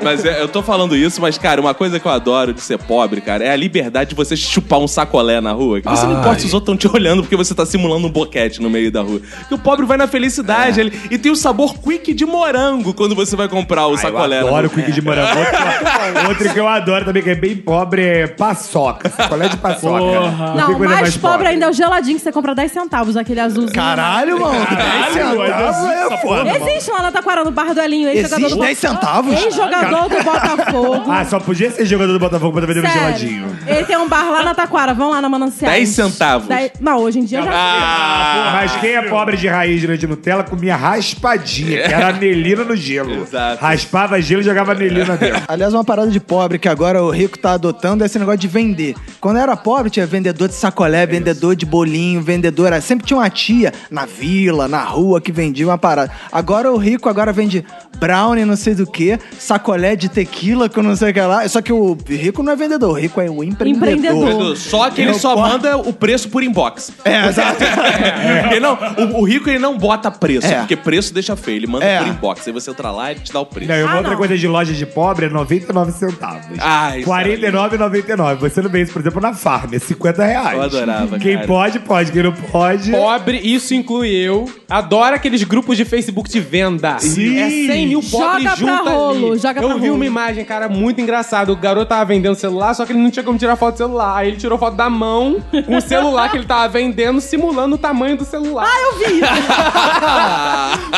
Mas é, eu tô falando isso, mas, cara, uma coisa que eu adoro de ser pobre, cara, é a liberdade de você chupar um sacolé na rua. Que você não importa se os outros estão te olhando porque você tá simulando um boquete no meio da rua. Que o pobre vai na felicidade. Ele, e tem o sabor quick de morango quando você vai comprar o
Ah,
sacolé.
Eu adoro o quick de morango. Outro, outro que eu adoro também, que é bem pobre, é paçoca. Sacolé de paçoca.
Porra.
Não,
coisa
mais pobre ainda é o geladinho que você compra 10 centavos, aquele azulzinho.
Caralho, mano. 10
Caralho,
centavos é foda.
Existe lá na Taquara, no Bar do Elinho,
Existe
do
10 centavos?
Ex-jogador do Botafogo.
Ah, só podia ser jogador do Botafogo pra vender um
Sério.
geladinho.
Ele tem um bar lá na Taquara, vão lá na Manancial.
10 centavos.
Não, hoje em dia já.
Ah,
Mas quem é pobre de raiz de Nutella comia raspadinha, que era anelina no gelo.
Exato.
Raspava gelo e jogava anelina dentro.
Aliás, uma parada de pobre que agora o rico tá adotando é esse negócio de vender. Quando eu era pobre, tinha vendedor de sacolé, vendedor de bolinho, vendedora. Sempre tinha uma tia na vila, na rua, que vendia uma parada. Agora o rico agora vende brownie, não sei do que, sacolé de tequila, que eu não sei o que lá. Só que o rico não é vendedor, o rico é o empreendedor.
Empreendedor.
Só que ele
Eu
só
posso-
manda o preço por inbox.
É, exato.
Porque não, o, o rico ele não bota preço,
É.
porque preço deixa feio. Ele manda
É.
por inbox. Aí você entra lá e ele te dá o preço.
Não, e uma
Ah,
outra
não.
coisa de loja de pobre é 99 centavos.
Ah, isso
49,99. Você não vê isso, por exemplo, na farm, é 50 reais.
Eu adorava,
Quem
cara.
pode, pode. Quem não pode...
Pobre, isso inclui eu. Adoro aqueles grupos de Facebook de venda.
Sim.
É 100 mil pobres
Joga pra
juntos
rolo. Joga
eu
pra
vi uma imagem, cara, muito engraçada. O garoto tava vendendo celular, só que ele não tinha como tirar foto do celular. Aí ele tirou foto da mão com o celular que ele tava vendendo, simulando o tamanho do celular. Ah, eu vi isso.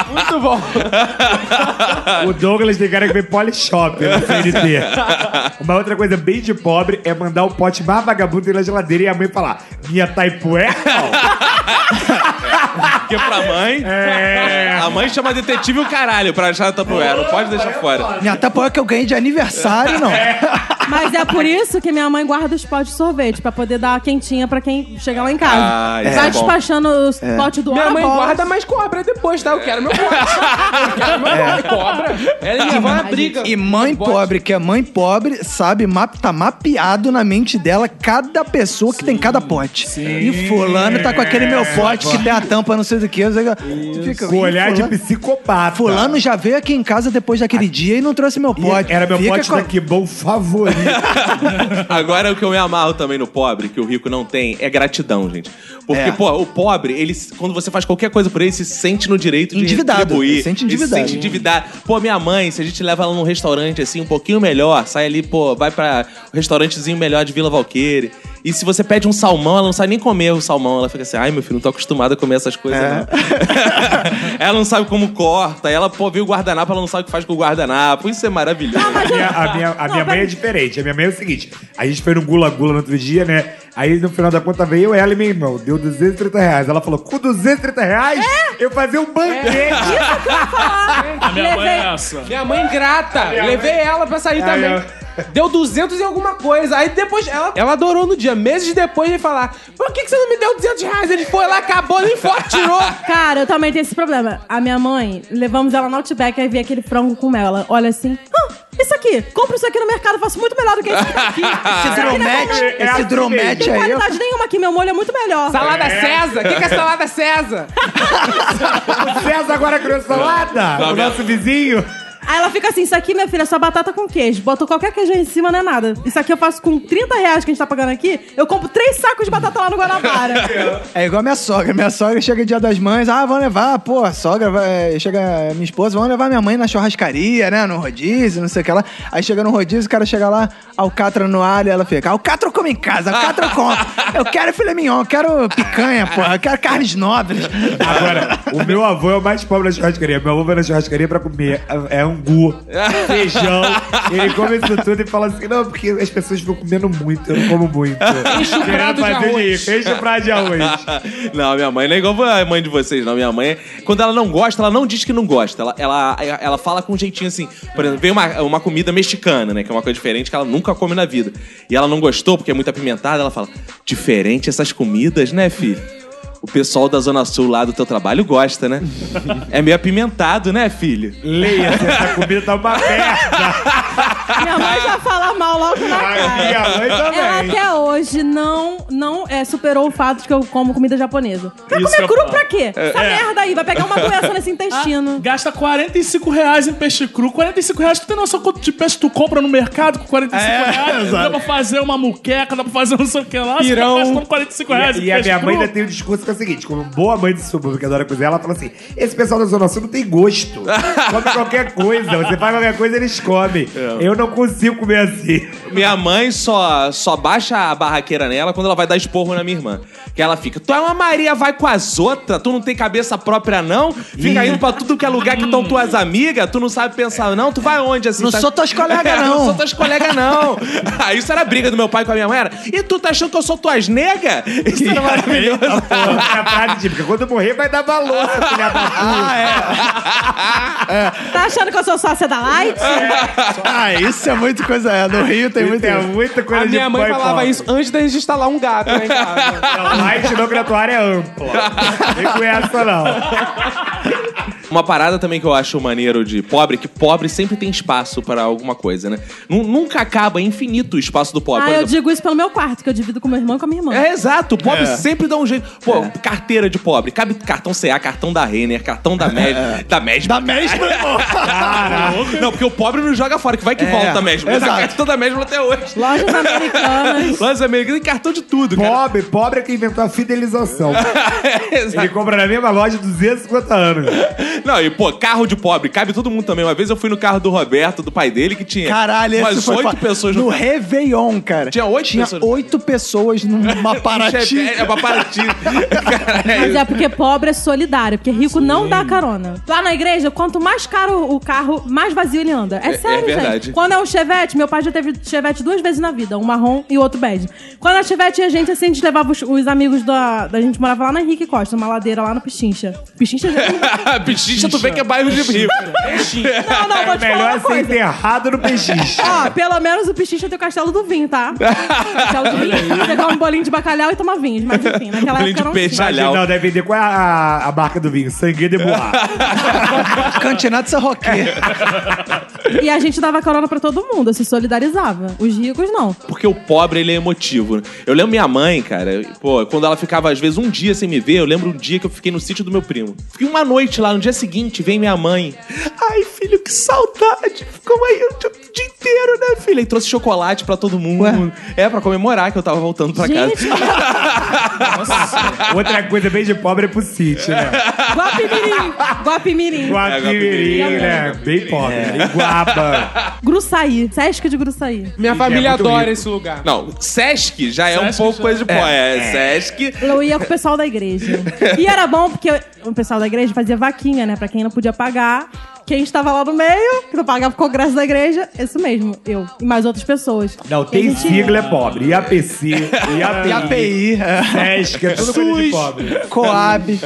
muito bom.
O Douglas tem cara que vem Polishop no CNT. Uma outra coisa bem de pobre é mandar o pote mais vagabundo na geladeira e a mãe falar: Minha taipué?
Porque pra mãe.
É.
A mãe chama detetive o caralho pra achar a tapoeira. Não pode deixar fora.
Minha tapoeira que eu ganhei de aniversário, não.
Mas é por isso que minha mãe guarda os potes de sorvete, pra poder dar quentinha pra quem chegar lá em casa.
Ah, isso
Vai
é bom.
despachando os potes do
Minha mãe guarda, mas cobra depois, tá? Eu quero meu pote. Eu quero meu pote. Cobra. Ela e minha mãe briga.
E mãe
Pote.
pobre, que é mãe pobre, sabe, map, tá mapeado na mente dela cada pessoa que tem cada pote. E fulano tá com aquele meu pote que tem a tampa não sei do que. não sei o que. Fica,
Com
"Ih,
olhar de
fulano-
psicopata.
Fulano já veio aqui em casa depois daquele dia e não trouxe meu
E
pote.
Era meu
Fica
pote
com-
da Que Bom favorito.
Agora, o que eu me amarro também no pobre, que o rico não tem, é gratidão, gente. Porque,
É.
pô, o pobre, ele, quando você faz qualquer coisa por ele, se sente no direito de
Endividado.
retribuir.
Ele sente
Ele
endividado.
se sente endividado. Pô, minha mãe, se a gente leva ela num restaurante, assim, um pouquinho melhor, sai ali, pô, vai pra um restaurantezinho melhor de Vila Valqueire. E se você pede um salmão, ela não sabe nem comer o salmão. Ela fica assim, ai, meu filho, não tô acostumada a comer essas coisas,
É.
não. ela não sabe como corta. Ela, pô, viu o guardanapo, ela não sabe o que faz com o guardanapo. Isso é maravilhoso.
A minha, a minha, a minha mãe é diferente. A minha mãe é o seguinte: a gente foi no Gula Gula no outro dia, né? Aí no final da conta veio eu, ela e meu irmão. Deu 230 reais. Ela falou: com 230 reais, eu fazia um banquete.
A minha mãe é
Levei-
essa.
Minha mãe grata. Levei ela pra sair
Aí,
também. Deu 200 e alguma coisa. Aí depois, ela, ela adorou no dia. Meses depois, ele falar: Por que, que você não me deu 200 reais? Ele foi lá, acabou, nem foto tirou.
Cara, eu também tenho esse problema. A minha mãe, levamos ela no Outback, aí vi aquele frango com mel. Ela olha assim, "Hã, Isso aqui, compra isso aqui no mercado, eu faço muito melhor do que esse aqui.
Esse
Isso aqui é
dromete,
é
esse dromete
Não tem
aí. eu-
qualidade nenhuma aqui, meu molho é muito melhor.
Salada César? O que, que é salada César?
O César agora criou salada?
Não,
o nosso vizinho?
Aí ela fica assim, isso aqui, minha filha, é só batata com queijo. Bota qualquer queijo aí em cima, não é nada. Isso aqui eu faço com 30 reais que a gente tá pagando aqui, eu compro três sacos de batata lá no Guanabara.
É igual a minha sogra. Minha sogra chega dia das mães, ah, vamos levar, pô, a sogra, vai, chega minha esposa, vamos levar minha mãe na churrascaria, né, no rodízio, não sei o que lá. Aí chega no rodízio, o cara chega lá, alcatra no alho, ela fica, alcatra eu como em casa, alcatra eu como. Eu quero filé mignon, eu quero picanha, porra, eu quero carnes nobres.
Agora, o meu avô é o mais pobre da churrascaria. Meu avô vai na churrascaria pra comer é angu, feijão. Ele come isso tudo e fala assim: não, porque as pessoas ficam comendo muito, eu não como muito.
Enche o prato de arroz.
Enche o prato de arroz.
não, minha mãe não é igual a mãe de vocês, não. Minha mãe, quando ela não gosta, ela não diz que não gosta. Ela, ela, ela fala com um jeitinho assim. Por exemplo, vem uma, uma comida mexicana, né? Que é uma coisa diferente que ela nunca come na vida. E ela não gostou porque é muito apimentada. Ela fala: diferente essas comidas, né, filho? O pessoal da Zona Sul lá do teu trabalho gosta, né? É meio apimentado, né, filho?
Leia, essa comida tá uma merda.
minha mãe já fala mal logo na
A
cara.
minha mãe
Ela
também.
até hoje não, não é, superou o fato de que eu como comida japonesa. Pra
Isso
comer cru
falo.
pra quê? Essa merda aí, vai pegar uma doença nesse intestino.
Gasta 45 reais em peixe cru. 45 reais, tu tem noção quanto de peixe tu compra no mercado com 45
É,
reais? Dá pra fazer uma muqueca, dá pra fazer não sei o que lá.
Pirão.
Você tá gastando 45 reais
E,
em
e a
peixe
minha
cru.
mãe ainda tem um discurso que é o seguinte: como boa mãe de suburbio que adora cozinhar, ela fala assim: esse pessoal da Zona Sul não tem gosto. Come qualquer coisa. Você faz qualquer coisa, eles comem. Eu não consigo comer assim.
Minha mãe só, só baixa a barraqueira nela quando ela vai dar esporro na minha irmã. Que ela fica, tu é uma Maria, vai com as outras, tu não tem cabeça própria, não? Fica indo pra tudo que é lugar que estão tuas amigas, tu não sabe pensar, não? Tu vai onde assim?
Não
tá-
sou tuas colegas,
É,
não.
Não sou tuas colegas, não. Aí isso era briga do meu pai com a minha mãe. Era, e tu tá achando que eu sou tuas negas? Isso era maravilhoso.
É a frase típica: quando eu morrer, vai dar valor, filha da puta.
Tá achando que eu sou sócia da Light?
Ah, isso é muito coisa. É, no Rio tem muito.
é muita coisa
A
de
minha mãe falava
pobre.
isso antes da gente instalar um gato lá em casa.
Não, light tua área é ampla. Vem com essa, não.
Uma parada também que eu acho maneiro de pobre, que pobre sempre tem espaço para alguma coisa, né? Nu- Nunca acaba, é infinito o espaço do pobre.
Ah,
Por
eu
exemplo,
digo isso pelo meu quarto, que eu divido com meu irmão e com a minha irmã.
É, exato. O pobre sempre dá um jeito. Pô, carteira de pobre. Cabe cartão CA, cartão da Renner, cartão da MED. Da MED.
Da mesma, irmão.
Não, porque o pobre não joga fora, que vai que
É,
volta mesmo.
exato.
Cartão da MED até hoje.
Lojas americanas.
Lojas americanas tem cartão de tudo, cara.
Pobre, pobre é que inventou a fidelização.
Exato.
Ele compra na mesma loja 250 anos.
Não, e pô, carro de pobre, cabe todo mundo também. Uma vez eu fui no carro do Roberto, do pai dele, que tinha
Caralho, esse
umas oito pessoas
no
no carro.
Réveillon, cara.
Tinha oito
Tinha
pessoas.
oito pessoas numa Paraty.
É, é pra Paraty. Cara, é
Mas é porque pobre é solidário, porque rico não dá carona. Lá na igreja, quanto mais caro o carro, mais vazio ele anda. É,
É-
sério,
é verdade.
gente. Quando é um Chevette, meu pai já teve Chevette duas vezes na vida, um marrom e outro bege. Quando a Chevette ia gente, assim, a gente levava os, os amigos da, da gente morava lá na Henrique Costa, numa ladeira lá no Pichincha. Pichincha já
Pichincha, tu vê que é bairro de rico.
Não, não, vou te falar
Melhor
uma
ser
coisa.
enterrado no peixiche.
Ó, pelo menos o Pichincha tem o castelo do vinho, tá? Castelo do vinho. Você come um bolinho de bacalhau e toma vinhos. Mas enfim, naquela
Bolinho
época
de
não
peixe.
tinha.
Não, deve vender qual é a, a marca do vinho? Sangue de Bois.
Cantinado Serroquê.
E a gente dava carona pra todo mundo, se solidarizava. Os ricos, não.
Porque o pobre, ele é emotivo. né? Eu lembro minha mãe, cara, pô, quando ela ficava, às vezes, um dia sem me ver, eu lembro um dia que eu fiquei no sítio do meu primo. Fiquei uma noite lá, no dia seguinte, vem minha mãe. Ai, filho, que saudade. Ficou aí dia o dia inteiro, né, filha? E trouxe chocolate pra todo mundo. É, pra comemorar que eu tava voltando pra
Gente,
casa.
Outra coisa bem de pobre é pro sítio, né?
Guapimirim. Guapimirim.
Guapimirim,
Guapimirim.
né? Bem pobre. né? Iguaba.
Gruçaí. Sesc de Gruçaí.
Minha família
muito
adora
rico.
esse lugar.
Não, Sesc já é um
Sesc
pouco
já-
coisa de pó. É, Sesc.
Eu ia com o pessoal da igreja. E era bom porque o pessoal da igreja fazia vaquinha, né? Pra quem não podia pagar. Quem estava lá no meio, que não pagava o congresso da igreja, isso mesmo, eu. E mais outras pessoas.
Não,
E
tem
gente-
sigla é pobre. IAPC, IAPI,
API, é.
SESC, é tudo coisa de pobre.
Coab.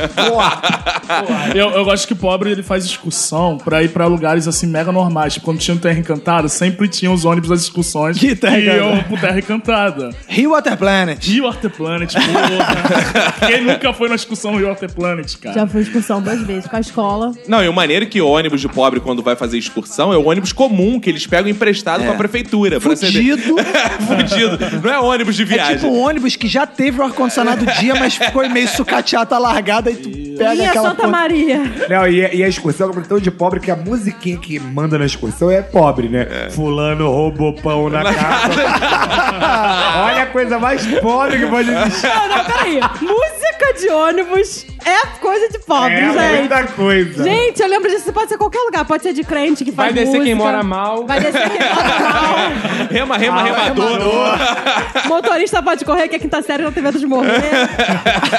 Eu, eu gosto que pobre ele faz excursão pra ir pra lugares assim mega normais. Tipo, quando tinha o Terra Encantada, sempre tinha os ônibus das excursões
Que Terra
que iam
Encantada?
pro Terra Encantada.
Rio Water Planet.
Rio Arte Planet, porra. Quem nunca foi na excursão Rio Arte Planet, cara?
Já fui expulsão duas vezes com a escola.
Não, e o maneiro é que o ônibus de pobre quando vai fazer excursão é o ônibus comum que eles pegam emprestado com a prefeitura. pra ser-
Fudido.
Fudido. Não é ônibus de
É
viagem.
tipo um ônibus que já teve o ar-condicionado dia, mas ficou meio sucateado, tá largado, aí tu pega
Minha
aquela
Santa Maria.
Não, e, a- e a excursão é tão de pobre que a musiquinha que manda na excursão é pobre, né? Fulano roubou pão na, casa. Olha a coisa mais pobre que pode existir.
Não, não, peraí. Música de ônibus é coisa de pobre,
É
gente.
muita coisa.
Gente, eu lembro disso. Pode ser qualquer lugar. Pode ser de crente que
Vai
faz
descer quem
música.
mora mal.
Vai descer quem mora mal.
Rema, rema, remador.
Motorista pode correr, que a quinta série não tem medo de morrer.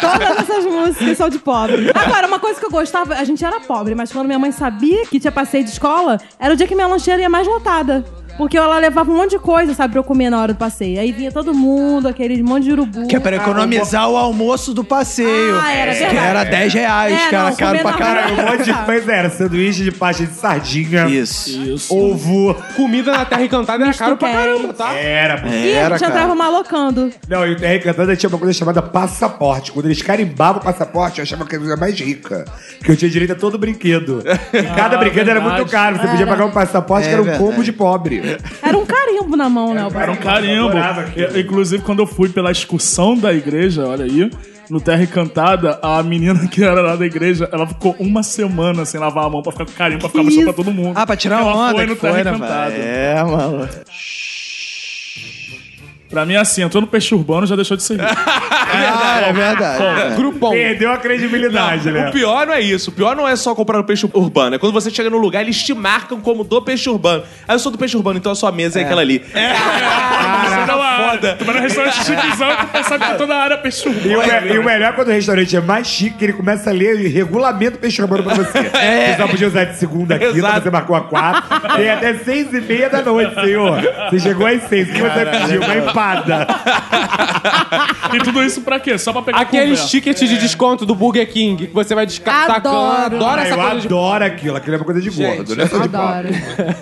Todas essas músicas são de pobre. Agora, uma coisa que eu gostava, a gente era pobre, mas quando minha mãe sabia que tinha passeio de escola, era o dia que minha lancheira ia mais lotada. Porque ela levava um monte de coisa, sabe, pra eu comer na hora do passeio. Aí vinha todo mundo, aquele monte de urubu.
Que é pra economizar o almoço do passeio.
Ah, era
Que
verdade.
era 10 reais,
É,
que era
não,
caro
comer
pra
na
caralho.
Um monte de coisa era sanduíche de pasta de sardinha,
Isso.
ovo.
Comida na Terra Encantada era caro pra
quente.
caramba, tá?
Era, pô.
E a
Era,
gente
cara.
entrava malocando.
Não, e o TR Cantando tinha uma coisa chamada passaporte. Quando eles carimbavam o passaporte, eu achava que era mais rica. Que eu tinha direito a todo brinquedo. E cada
Ah,
brinquedo era
verdade.
muito caro. Você podia pagar um passaporte
É
que era um
verdade.
combo de pobre.
Era um carimbo na mão, né? o
Era um carimbo. Eu- Inclusive, quando eu fui pela excursão da igreja, olha aí, no Terra Encantada, a menina que era lá da igreja, ela ficou uma semana sem lavar a mão pra ficar com carimbo, pra ficar mostrando pra todo mundo.
Ah, pra tirar
ela
onda
foi no
foi,
Terra
né,
Encantada.
É, mano.
Pra mim, assim, entrou no peixe urbano, já deixou de ser rico.
Ah, é verdade. É.
Grupom.
Perdeu a credibilidade, né?
O pior não é isso. O pior não é só comprar no peixe urbano. É quando você chega no lugar, eles te marcam como do peixe urbano. Ah, eu sou do peixe urbano, então a sua mesa é, aquela ali.
Você dá uma foda. Tu vai no restaurante chiquezão, tu percebe que toda a área é peixe
E o,
urbano.
me- e o melhor é quando o restaurante é mais chique, que ele começa a ler o regulamento peixe urbano pra você. Você só podia usar de segunda a quinta,
Exato.
você marcou a quatro. Tem até seis e meia da noite, senhor. Você chegou às seis. O que você pediu? Uma empada.
E tudo isso pra quê? Só pra pegar
Aqueles
conversa.
tickets de desconto do Burger King que você vai descartar
Adoro.
Adoro essa
eu
coisa de...
adoro aquilo. Aquilo é uma coisa de gordo, né? De.
Adoro.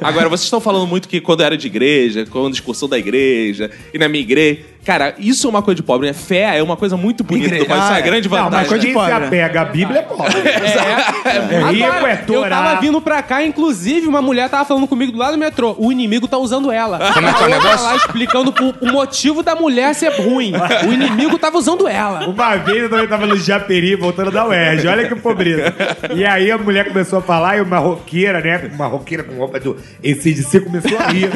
Agora, vocês estão falando muito que quando era de igreja, quando excursão da igreja, e na minha igreja. Cara, isso é uma coisa de pobre, né? Fé é uma coisa muito bonita
Igreja.
do país. Isso é
Ah,
a grande
Não, mas
vantagem.
coisa de
quem
pobre,
se apega à Bíblia é pobre.
É,
É rico,
Agora,
é
eu
Torá.
tava vindo pra cá, inclusive, uma mulher tava falando comigo do lado do metrô. O inimigo tá usando ela. Como é que é o negócio? lá explicando o, o motivo da mulher ser ruim. O inimigo tava usando ela.
Uma vez eu também tava no Japeri, voltando da UERJ. Olha que pobreza. E aí a mulher começou a falar e uma roqueira, né? Uma roqueira com roupa do ACDC começou a rir.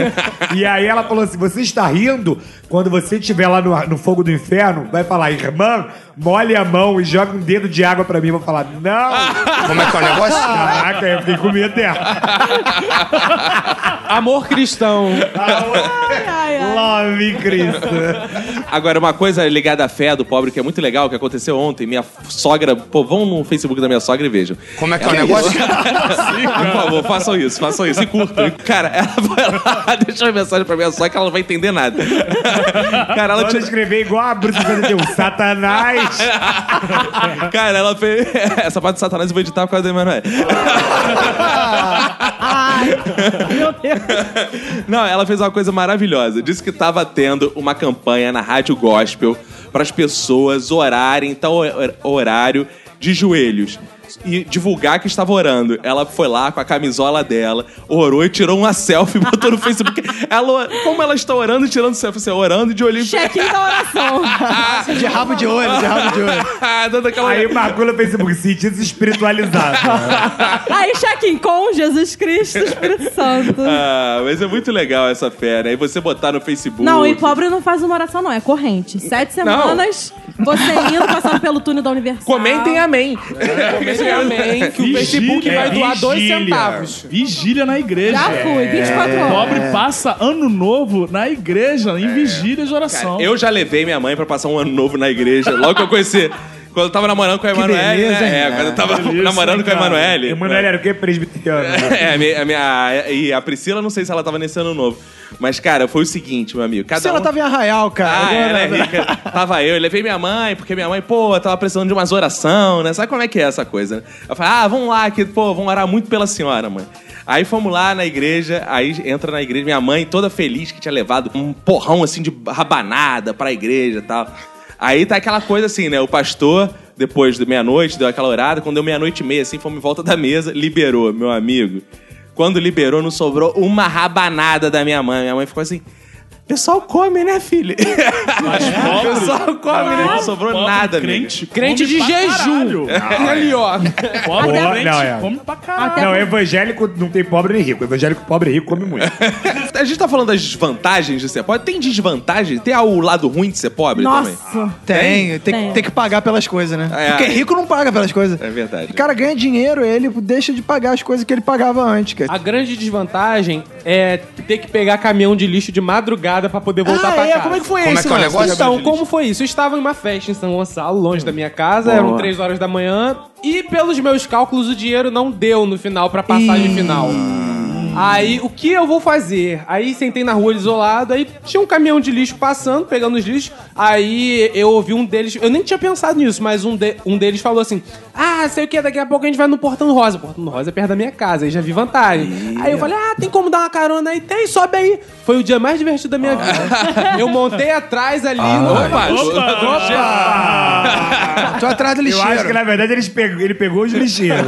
E aí ela falou assim: você está rindo? Quando você estiver lá no, no fogo do inferno, vai falar, irmã, molhe a mão e joga um dedo de água pra mim. Eu vou falar, não!
Como é que é o negócio?
Caraca, eu fiquei com medo dela.
Amor cristão.
Ai, ai.
Love Cristo.
Agora, uma coisa ligada à fé do pobre que é muito legal, que aconteceu ontem. Minha sogra. Pô, vão no Facebook da minha sogra e vejam.
Como é que é o negócio?
Por favor, façam isso, façam isso e curtam. Cara, ela foi lá, deixou uma mensagem pra minha sogra que ela não vai entender nada. Cara, ela
Quando
tinha.
escrever igual a Bruce Deus, Satanás.
Cara, ela fez. Essa parte de Satanás eu vou editar por causa do Emanuel.
Ai, meu Deus.
Não, ela fez uma coisa maravilhosa. Disse que tava tendo uma campanha na Rádio Gospel para as pessoas orarem em tal hor- horário de joelhos. E divulgar que estava orando. Ela foi lá com a camisola dela, orou e tirou uma selfie e botou no Facebook. Ela, como ela está orando e tirando selfie, assim, orando de olhinho.
Check-in da oração.
De rabo de olho, de rabo de olho.
Dando aquela.
Aí marcou no Facebook, sentidos espiritualizados.
Aí, check-in com Jesus Cristo e Espírito Santo.
Ah, mas é muito legal essa fé, né? E você botar no Facebook.
Não, e pobre não faz uma oração, não. É corrente. Sete semanas, você indo, passando pelo túnel da Universal.
Comentem amém.
Comentem amém, que o
Vigília,
Facebook vai
é
doar dois centavos.
Vigília na igreja.
Já fui, 24 horas.
Pobre passa ano novo na igreja, em vigília de oração.
Eu já levei minha mãe pra passar um ano novo na igreja, logo que eu conheci. Quando eu tava namorando com a Emanuele,
beleza,
né? É, quando eu tava
Delícia,
namorando com a. Emanuele.
Emanuele era o quê? Presbiteriano. né?
É, a minha, a minha- e a Priscila, não sei se ela tava nesse ano novo. Mas, cara, foi o seguinte, meu amigo. Cada
ela
um...
tava em Arraial, cara.
Ah,
agora-
ela é rica. Tava eu, eu levei minha mãe, porque minha mãe, pô, tava precisando de umas oração, né? Sabe como é que é essa coisa, né? Eu falei, ah, vamos lá, que, pô, vamos orar muito pela senhora, mãe. Aí fomos lá na igreja, aí entra na igreja, minha mãe toda feliz que tinha levado um porrão assim de rabanada pra igreja e tal. Aí tá aquela coisa assim, né? O pastor depois de meia-noite, deu aquela orada. Quando deu meia-noite e meia, assim, fomos em volta da mesa, liberou, meu amigo. Quando liberou, não sobrou uma rabanada da minha mãe. Minha mãe ficou assim. Pessoal come, né, filho?
pobre-
Pessoal come, né? Não sobrou
Pobre
nada,
crente,
Crente de jejum.
caralho.
Ali, ó.
Pobre
Não,
crente
não, é.
come pra caralho.
Não, evangélico não tem pobre nem rico. Evangélico pobre e rico come muito.
A gente tá falando das desvantagens de ser pobre. Tem desvantagem? Tem o lado ruim de ser pobre também?
Nossa.
Tem, tem,
Tem.
tem que pagar pelas coisas, né?
É.
Porque rico não paga pelas coisas.
É verdade.
O cara ganha dinheiro, ele deixa de pagar as coisas que ele pagava antes, cara.
A grande desvantagem é ter que pegar caminhão de lixo de madrugada pra poder voltar
Ah,
pra
é?
casa.
Como é que foi
Como é que é o
lance?
negócio?
Então, como foi isso? Eu estava em uma festa em São Gonçalo, longe da minha casa, eram três horas da manhã, e pelos meus cálculos o dinheiro não deu no final pra passagem final. Aí, o que eu vou fazer? Aí sentei na rua isolado, aí tinha um caminhão de lixo passando, pegando os lixos. Aí eu ouvi um deles, eu nem tinha pensado nisso, mas um, de- um deles falou assim: Ah, sei o que, daqui a pouco a gente vai no Portão Rosa. Portão Rosa é perto da minha casa, aí já vi vantagem. Aí eu falei: Ah, tem como dar uma carona aí? Tem, sobe aí. Foi o dia mais divertido da minha vida. Eu montei atrás ali. no-
Opa!
Tô atrás do
Eu
lixeiro.
acho que na verdade eles pegou- ele pegou os lixeiros.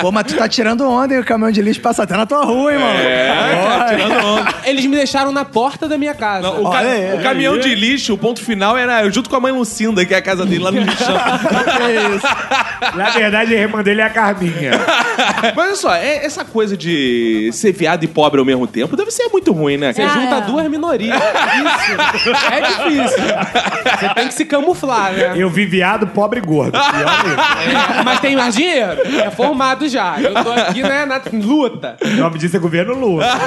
Pô, mas tu tá tirando onda e o caminhão de lixo passa até na tua rua, hein, mano?
Eles me deixaram na porta da minha casa.
Não, o, ca-
Olha aí.
o caminhão de lixo, o ponto final era junto com a mãe Lucinda, que é a casa dele lá no lixão.
Na verdade, a irmã dele é a Carminha.
Mas olha só, é- essa coisa de ser viado e pobre ao mesmo tempo deve ser muito ruim, né?
Você
cara?
junta
é.
duas minorias. Isso. É difícil. Você tem que se camuflar, né?
Eu vi viado, pobre e gordo. Pior ainda.
Mas tem mais dinheiro? É formado já. Eu tô aqui, né, na luta.
O nome disso é governo Lula.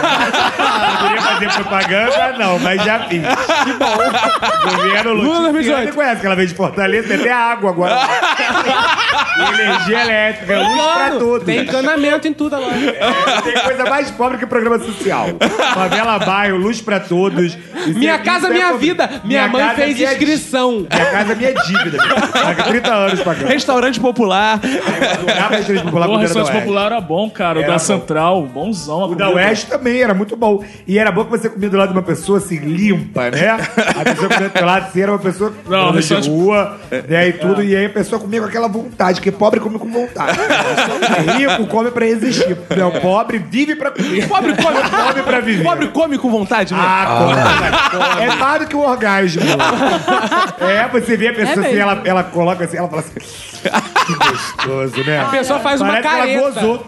Não queria fazer propaganda, não, mas já fiz. Que bom. Governo Lula.
Lula 2018.
Você conhece que ela veio de Fortaleza, tem até água agora. Energia elétrica, luz pra todos.
Tem encanamento em tudo agora.
Tem coisa mais pobre que programa social. Favela bairro, luz pra todos.
Minha
é-
casa,
é
minha
pobre.
vida. Minha, mãe
casa é
fez
minha
inscrição.
Minha casa é minha dívida. Paga 30 anos pra cá.
Restaurante popular.
Adorava restaurante popular da
restaurante popular era bom, cara. O da
bom.
Central, bonzão.
O da. Oeste também era muito bom. E era bom que você comia do lado de uma pessoa assim, limpa, né? A pessoa comia do lado assim, era uma pessoa
Não,
de
restaurante-
rua, né? E tudo. E aí a pessoa comia com aquela vontade, porque pobre come com vontade. Rico come pra existir. Não, pobre vive pra comer.
Pobre come,
Pobre pra viver.
Pobre come com vontade, né?
Ah, come. É mais do que o orgasmo. É, você vê a pessoa
É
assim, ela, ela coloca assim, ela fala assim. Que gostoso, né?
A pessoa faz uma
Parece que
careta.
ela gozou.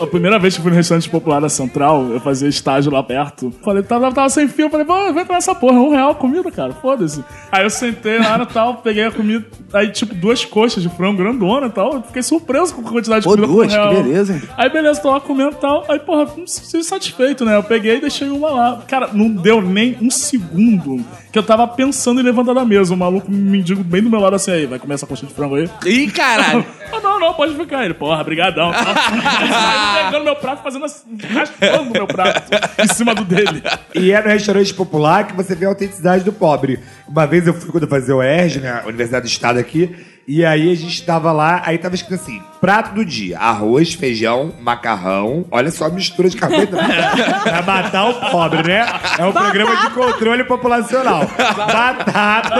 A primeira vez que fui no restaurante popular da Central, eu fazia estágio lá perto. Falei, tava, tava sem fio, falei, pô, vem pra essa porra, um real a comida, cara, foda-se. Aí eu sentei lá no tal, peguei a comida, aí tipo duas coxas de frango grandona e tal. eu Fiquei surpreso com a quantidade de
Pô,
comida. por
duas,
real.
que beleza, hein?
Aí beleza, tô lá comendo e tal. Aí, porra, não sei satisfeito, né? Eu peguei e deixei uma lá. Cara, não deu nem um segundo que eu tava pensando em levantar da mesa. O maluco me mendigo bem do meu lado assim, aí, vai comer essa coxa de frango aí?
Ih, caralho.
Ah, não, não, pode ficar. Ele, porra, brigadão. Saiu pegando meu prato, fazendo assim, raspando meu prato em cima do dele.
E é no restaurante popular que você vê a autenticidade do pobre. Uma vez eu fui quando eu fazia o ERJ, né, a Universidade do Estado aqui, e aí a gente tava lá, aí tava escrito assim: prato do dia, arroz, feijão, macarrão. Olha só a mistura de carboidrato. pra matar o pobre, né? É um programa de controle populacional. Batata,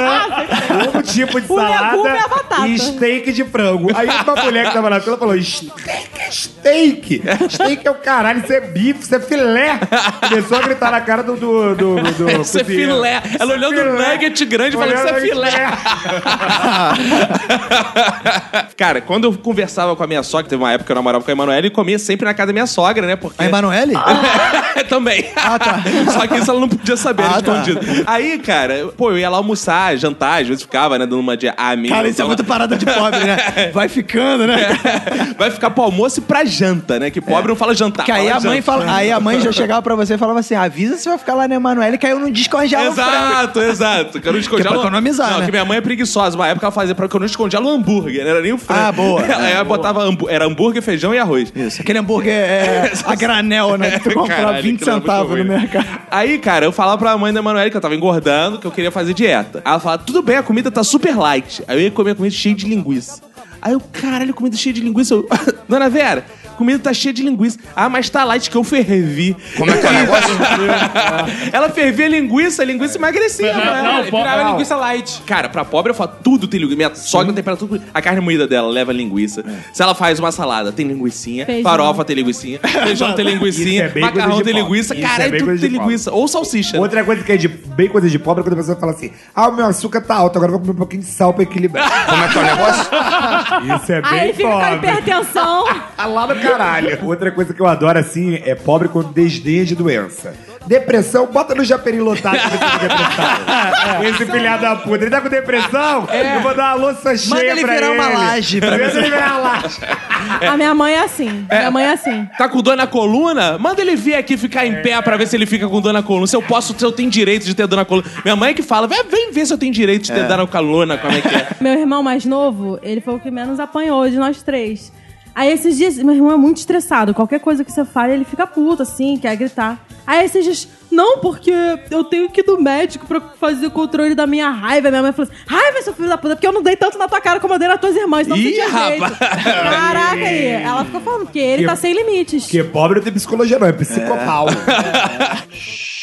um tipo de
O
salada
é a batata.
e steak de frango. Aí uma mulher que tava na fila falou: steak é steak. Steak é o caralho, isso é bife, isso é filé. Começou a gritar na cara do. do, do, do
Isso é filé. Ela olhando o nugget grande e falando, isso é filé. Cara, quando eu conversava com a minha sogra, teve uma época que eu namorava com a Emanuele e comia sempre na casa da minha sogra, né? Porque...
A Emanuele?
Também.
Ah, tá.
Só que isso ela não podia saber,
Ah, tá.
escondido. Aí, cara, pô, eu ia lá almoçar, jantar, às vezes ficava, né, dando uma de amigo.
Cara, isso é muito parada de pobre, né? Vai ficando, né?
Vai ficar pro almoço e pra janta, né? Que pobre não fala jantar.
Que aí a mãe fala, aí a mãe já chegava pra você e falava assim: avisa se vai ficar lá na Emanuele, que aí eu não descongelo.
Exato, exato. Que eu não descongelo...
Que é pra economizar,
Não,
né?
que minha mãe é preguiçosa. Uma época ela fazia pra que eu não descongelo o hambúrguer, não era nem o frango.
Ah, boa.
Aí ela botava hambú- era hambúrguer, feijão e arroz.
Isso, aquele hambúrguer é a granel, né? Que tu compra
Caralho,
20
aquilo era muito
centavos
ruim,
no
né?
mercado.
Aí, cara, eu falava pra mãe da Emanuele que eu tava engordando, que eu queria fazer dieta. Ela falava, tudo bem, a comida tá super light. Aí eu ia comer a comida cheia de linguiça. Aí eu, caralho, comida cheia de linguiça. Eu, Dona Vera, comida tá cheia de linguiça. Ah, mas tá light que eu fervi.
Como é que é o negócio?
Ela fervia linguiça, a linguiça emagrecia.
Não,
mano.
não,
Virava
não.
linguiça light.
Cara, pra pobre eu falo, tudo tem linguiça. Minha sogra tempera tudo. A carne moída dela leva linguiça. Se ela faz uma salada, tem linguicinha.
Feijão.
Farofa tem linguicinha. Feijão tem linguicinha.
Isso é
macarrão tem
pobre.
linguiça.
Isso é
tudo tem
de pobre.
linguiça. Ou salsicha. né?
Outra coisa que é de, bem coisa de pobre é quando a pessoa fala assim: ah, o meu açúcar tá alto, agora eu vou comer um pouquinho de sal pra equilibrar.
Como é que é o negócio?
Isso é bem
Aí fica com a
pobre.
hipertensão.
Lá no caralho. Outra coisa que eu adoro, assim, é pobre quando desdenha de doença. Depressão, bota no japeri lotado pra ver se tem depressão. Esse filhado da puta. Ele tá com depressão? Eu vou dar uma louça cheia
Manda ele
pra
virar
ele.
uma laje pra
Manda ele virar uma laje.
A minha mãe é assim. Minha mãe é assim.
Tá com dor na coluna? Manda ele vir aqui ficar em pé pra ver se ele fica com dor na coluna. Se eu posso, se eu tenho direito de ter dor na coluna. Minha mãe que fala, "Vem- vem ver se eu tenho direito de ter dor na coluna, como é que é.
Meu irmão mais novo, ele foi o que menos apanhou de nós três. Aí esses dias, meu irmão é muito estressado. Qualquer coisa que você fale, ele fica puto, assim, quer gritar. Aí esses dias, não, porque eu tenho que ir do médico pra fazer o controle da minha raiva. Minha mãe falou assim: raiva, seu filho da puta, porque eu não dei tanto na tua cara como eu dei nas tuas irmãs. Não
Ih,
tinha jeito.
rapaz.
Caraca, aí. Ela ficou falando, porque ele
Que-
tá sem limites.
Porque pobre não tem psicologia, não, é psicopau.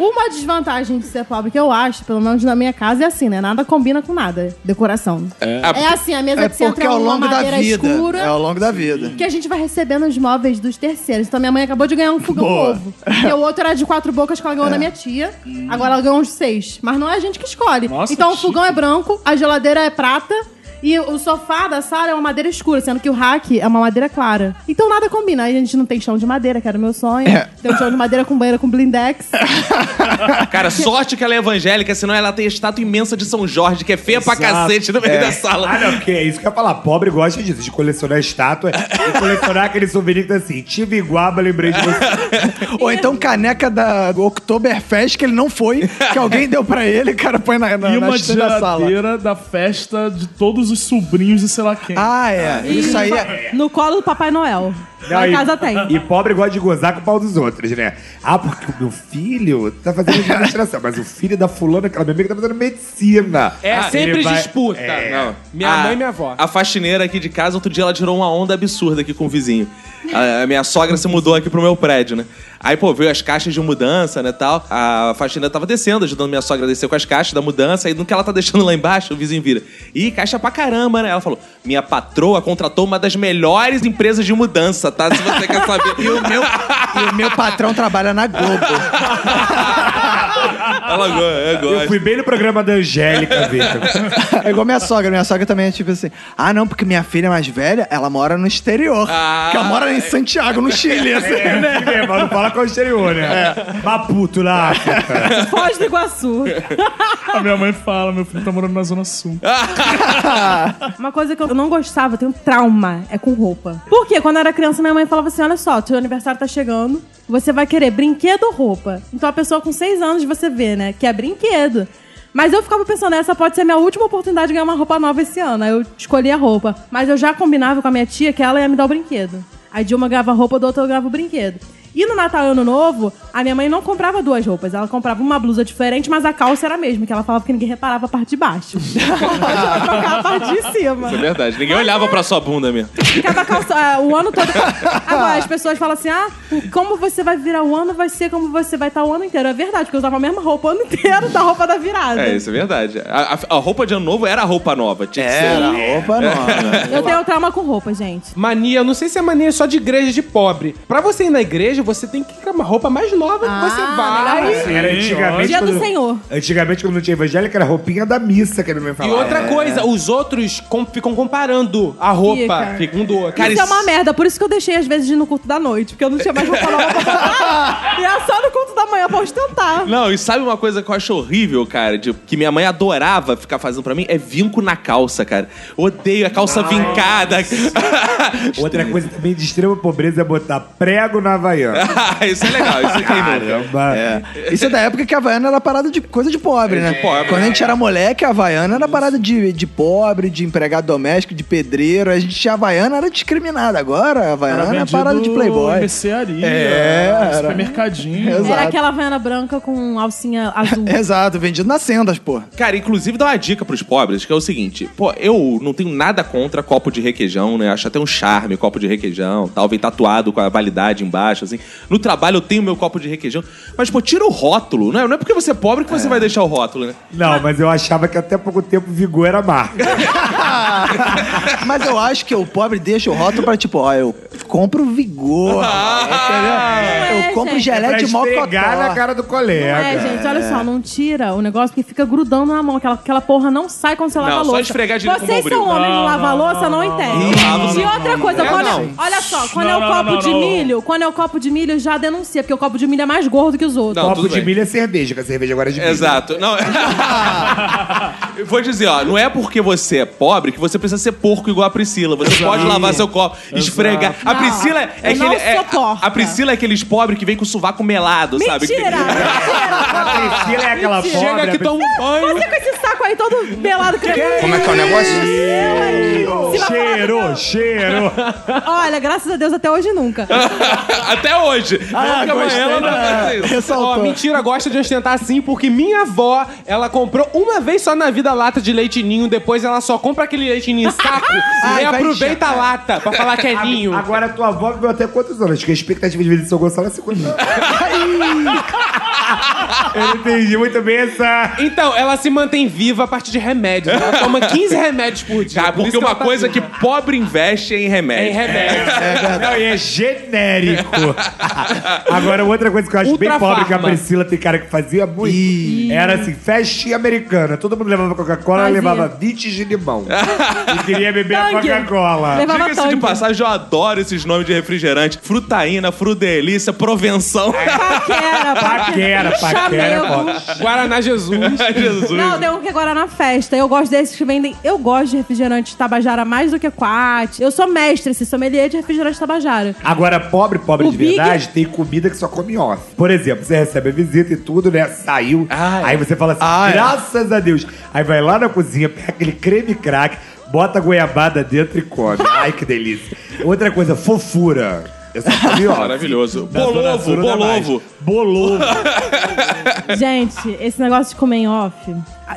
Uma desvantagem de ser pobre que eu acho, pelo menos na minha casa, é assim, né? Nada combina com nada. Decoração. É, assim, a mesa
É
que você entra
porque
é
ao
uma
longo da
madeira
vida.
escura.
É ao longo da vida.
Que a gente vai recebendo os móveis dos terceiros. Então minha mãe acabou de ganhar um fogão
Boa.
novo. E o outro era de quatro bocas que ela ganhou da minha tia. Agora ela ganhou uns seis. Mas não é a gente que escolhe.
Nossa,
então o fogão é branco, a geladeira é prata. E o sofá da sala é uma madeira escura, sendo que o rack é uma madeira clara. Então nada combina. Aí a gente não tem chão de madeira, que era o meu sonho.
É.
Tem um chão de madeira com banheira com blindex.
Cara, sorte que ela é evangélica, senão ela tem a estátua imensa de São Jorge, que é feia pra
Exato.
cacete no meio
É.
da sala.
Ah, não, porque é isso que eu ia falar. Pobre gosta disso, de colecionar estátua e colecionar aquele souvenir que tá assim, tive iguaba, lembrei de você.
Ou então caneca da Oktoberfest que ele não foi, que alguém deu pra ele, cara, põe na, na,
E
na
uma
estante da sala.
da festa de todos os sobrinhos de sei lá quem.
Ah, é. Isso aí é...
No colo do Papai Noel. Em
e-
casa tem.
E pobre gosta de gozar com o pau dos outros, né? Ah, porque o meu filho tá fazendo administração, mas o filho da fulana, aquela minha amiga, tá fazendo medicina.
É
Ah,
sempre
vai-
disputa.
É.
Não.
Minha
A-
mãe e minha avó.
A faxineira aqui de casa, outro dia ela tirou uma onda absurda aqui com o vizinho. A, a minha sogra se mudou aqui pro meu prédio, né? Aí, pô, veio as caixas de mudança, né, tal. A faxineira tava descendo, ajudando minha sogra a descer com as caixas da mudança. Aí, no que ela tá deixando lá embaixo, o vizinho vira. Ih, caixa pra caramba, né? Ela falou, minha patroa contratou uma das melhores empresas de mudança, tá? Se você quer saber.
E o meu, e o meu patrão trabalha na Globo.
ela go- eu
fui bem no programa da Angélica, Vitor.
É igual minha sogra. Minha sogra também é tipo assim: ah, não, porque minha filha mais velha, ela mora no exterior.
Ah.
que ela mora em Santiago, no Chile. assim,
É,
né?
mesmo, mas não fala com o exterior, né? Maputo lá.
Foz do Iguaçu.
A minha mãe fala, meu filho tá morando na Zona Sul.
Uma coisa que eu não gostava, eu tenho trauma, é com roupa. Por quê? Quando eu era criança, minha mãe falava assim: olha só, teu aniversário tá chegando, você vai querer brinquedo ou roupa? Então a pessoa com seis anos você vê, né? Que é brinquedo. Mas eu ficava pensando, essa pode ser a minha última oportunidade de ganhar uma roupa nova esse ano. Aí eu escolhi a roupa. Mas eu já combinava com a minha tia que ela ia me dar o brinquedo. Aí de uma ganhava a roupa, do outro eu ganhava o brinquedo. E no Natal e Ano Novo, a minha mãe não comprava duas roupas. Ela comprava uma blusa diferente, mas a calça era a mesma, que ela falava que ninguém reparava a parte de baixo. ela trocava a parte de cima.
Isso é verdade. Ninguém olhava pra sua bunda mesmo.
Ficava calça, ah, o ano todo. Agora, as pessoas falam assim: ah, como você vai virar o ano, vai ser como você vai estar o ano inteiro. É verdade, porque eu usava a mesma roupa o ano inteiro da roupa da virada.
É, isso é verdade. A, a- a roupa de ano novo era a roupa nova. Tinha que
Era
ser.
roupa nova.
Eu tenho trauma com roupa, gente.
Mania, eu não sei se é mania só de igreja de pobre. Pra você ir na igreja, você tem que ir com uma roupa mais nova que você
Ah,
vai.
Era antigamente.
Dia do
quando-
Senhor.
Antigamente, quando não tinha evangélica, era roupinha da missa que a minha mãe
E
falava.
outra coisa, os outros com- ficam comparando a roupa
Fica.
um do outro.
Cara,
isso é uma merda, por isso que eu deixei às vezes de ir no culto da noite, porque eu não tinha mais roupa nova pra comprar. E era só no culto da manhã pra ostentar.
Não, e sabe uma coisa que eu acho horrível, cara? De, que minha mãe adorava ficar fazendo pra mim? É vinco na calça, cara. Odeio a calça vincada.
Outra coisa também de extrema pobreza é botar prego na Havaiana. Anos.
isso é legal, isso.
Caramba.
É. Isso é da época que a Havaiana era parada de coisa de pobre, né?
pobre.
Quando a gente era moleque, a Havaiana era parada de, de pobre, de empregado doméstico, de pedreiro. A gente tinha a Havaiana, era discriminada. Agora a Havaiana é parada de playboy.
mercearia,
É, era.
Era
supermercadinho.
Exato.
aquela havaiana branca com alcinha azul.
Exato, vendido nas sendas, pô.
Cara, inclusive dá uma dica pros pobres, que é o seguinte: pô, eu não tenho nada contra copo de requeijão, né? Acho até um charme copo de requeijão, tal, vem tatuado com a validade embaixo, assim. No trabalho eu tenho meu copo de requeijão, mas, pô, tira o rótulo, né? Não é porque você é pobre que você vai deixar o rótulo, né?
Não, mas eu achava que até pouco tempo Vigor era marca.
Mas eu acho que o pobre deixa o rótulo pra tipo, ó, eu compro vigor. entendeu?
é,
eu compro
gente.
gelé de
esfregar na
mocotó.
cara do
Não
colega.
é, gente, olha só, não tira o negócio porque fica grudando na mão. Aquela, aquela porra não sai quando você lava
Não,
a
só
louça.
esfregar direito com
Vocês são homens de
Não,
lavar
não,
louça, não,
não,
entendem.
não, não,
E
não,
outra
não,
coisa,
não.
quando
Não,
é-
não.
olha só, quando
Não,
é o
não,
copo
não,
de
não.
milho, quando é o copo de milho, já denuncia, porque o copo de milho é mais gordo que os outros.
Não,
Copo de
bem.
milho é cerveja, que a cerveja agora é de milho.
Exato. Não, eu vou dizer, ó, não é porque você é pobre que você precisa ser porco igual a Priscila. Você pode lavar seu copo, esfregar. A Priscila é
eu não
aquele. é- a, a Priscila é aqueles pobres que vem com o sovaco melado, sabe?
Mentira!
A
Mentira!
Priscila é aquela
Mentira.
pobre.
Chega que toma um banho.
Você com esse saco aí todo pelado, cremoso.
Como é que é o negócio?
Cheiro, cheiro.
Olha, graças a Deus, até hoje nunca.
Até hoje.
Ah,
Nunca mais
gostei
ela não
da-
faz isso.
Ó,
Ressaltou.
mentira, gosta de ostentar assim, porque minha avó, ela comprou uma vez só na vida lata de leite ninho, depois ela só compra aquele leite ninho em saco
Ai,
e
vai
aproveita a lata pra falar que é ninho.
Agora tua avó viveu até quantos anos? Que a expectativa de vida de São Gonçalo é 5 anos. Eu entendi muito bem essa.
Então, ela se mantém viva a partir de remédios. Ela toma 15 remédios por dia.
Cara,
por
porque
isso
uma
ela tá
coisa
viva.
que pobre investe é em
É em
remédio.
remédio.
Não, e é genérico. Agora, outra coisa que eu acho
Ultra
bem pobre que a
Farma.
Priscila tem cara que fazia muito era assim, festinha americana. Todo mundo levava Coca-Cola, ela
Fazia.
levava 20 de limão. e queria beber a
Tangue.
Coca-Cola.
Levava
Diga-se de
tanque.
passagem, eu adoro esses nomes de refrigerante. Frutaína, Frudelícia, Provenção.
Paquera,
Paquera, paquera,
Chamego.
pô.
Guaraná Jesus.
Jesus.
Não, tem um que agora na festa. Eu gosto desses que vendem. Eu gosto de refrigerante Tabajara mais do que Quat. Eu sou mestre, esse sommelier de refrigerante Tabajara.
Agora, pobre, pobre
O
de
Big-
verdade, tem comida que só come off. Por exemplo, você recebe a visita e tudo, né? Saiu.
Ah, é.
Aí você fala assim,
Ah, é.
graças a Deus. Aí vai lá na cozinha, pega aquele creme crack, bota a goiabada dentro e come. Ai, que delícia. Outra coisa, fofura. Comi off.
Maravilhoso. Bolovo, bolovo.
Bolovo.
Gente, esse negócio de comer em off,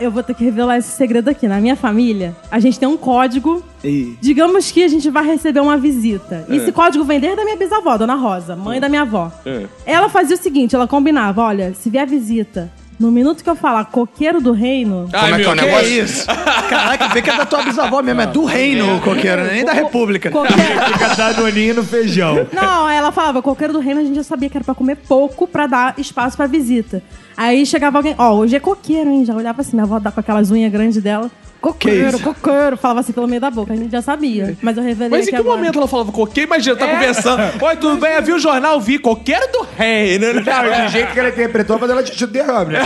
eu vou ter que revelar esse segredo aqui. Na minha família, a gente tem um código.
Ih.
Digamos que a gente vai receber uma visita. E Esse código vem desde a minha bisavó, Dona Rosa, mãe da minha avó.
É.
Ela fazia o seguinte, ela combinava, olha, se vier visita, no minuto que eu falar coqueiro do reino,
Ai,
Como é que é o
meu
Que
negócio?
isso? Caraca, vê que é da tua bisavó mesmo, é do reino o coqueiro, não é nem da república.
coqueiro...
Fica danoninho no feijão.
Não, ela falava, coqueiro do reino a gente já sabia que era pra comer pouco pra dar espaço pra visita. Aí chegava alguém, ó, hoje é coqueiro, hein? Já olhava assim, minha avó dá com aquelas unhas grandes dela. Coqueiro, coqueiro. Falava assim pelo meio da boca, a gente já sabia. Mas eu revelei
Mas em que
agora.
momento ela falava coqueiro? Imagina, tá conversando. Oi, tudo bem? Eu vi o jornal, vi coqueiro do rei, né?
Não, do jeito que ela interpretou, mas ela te derrame, né?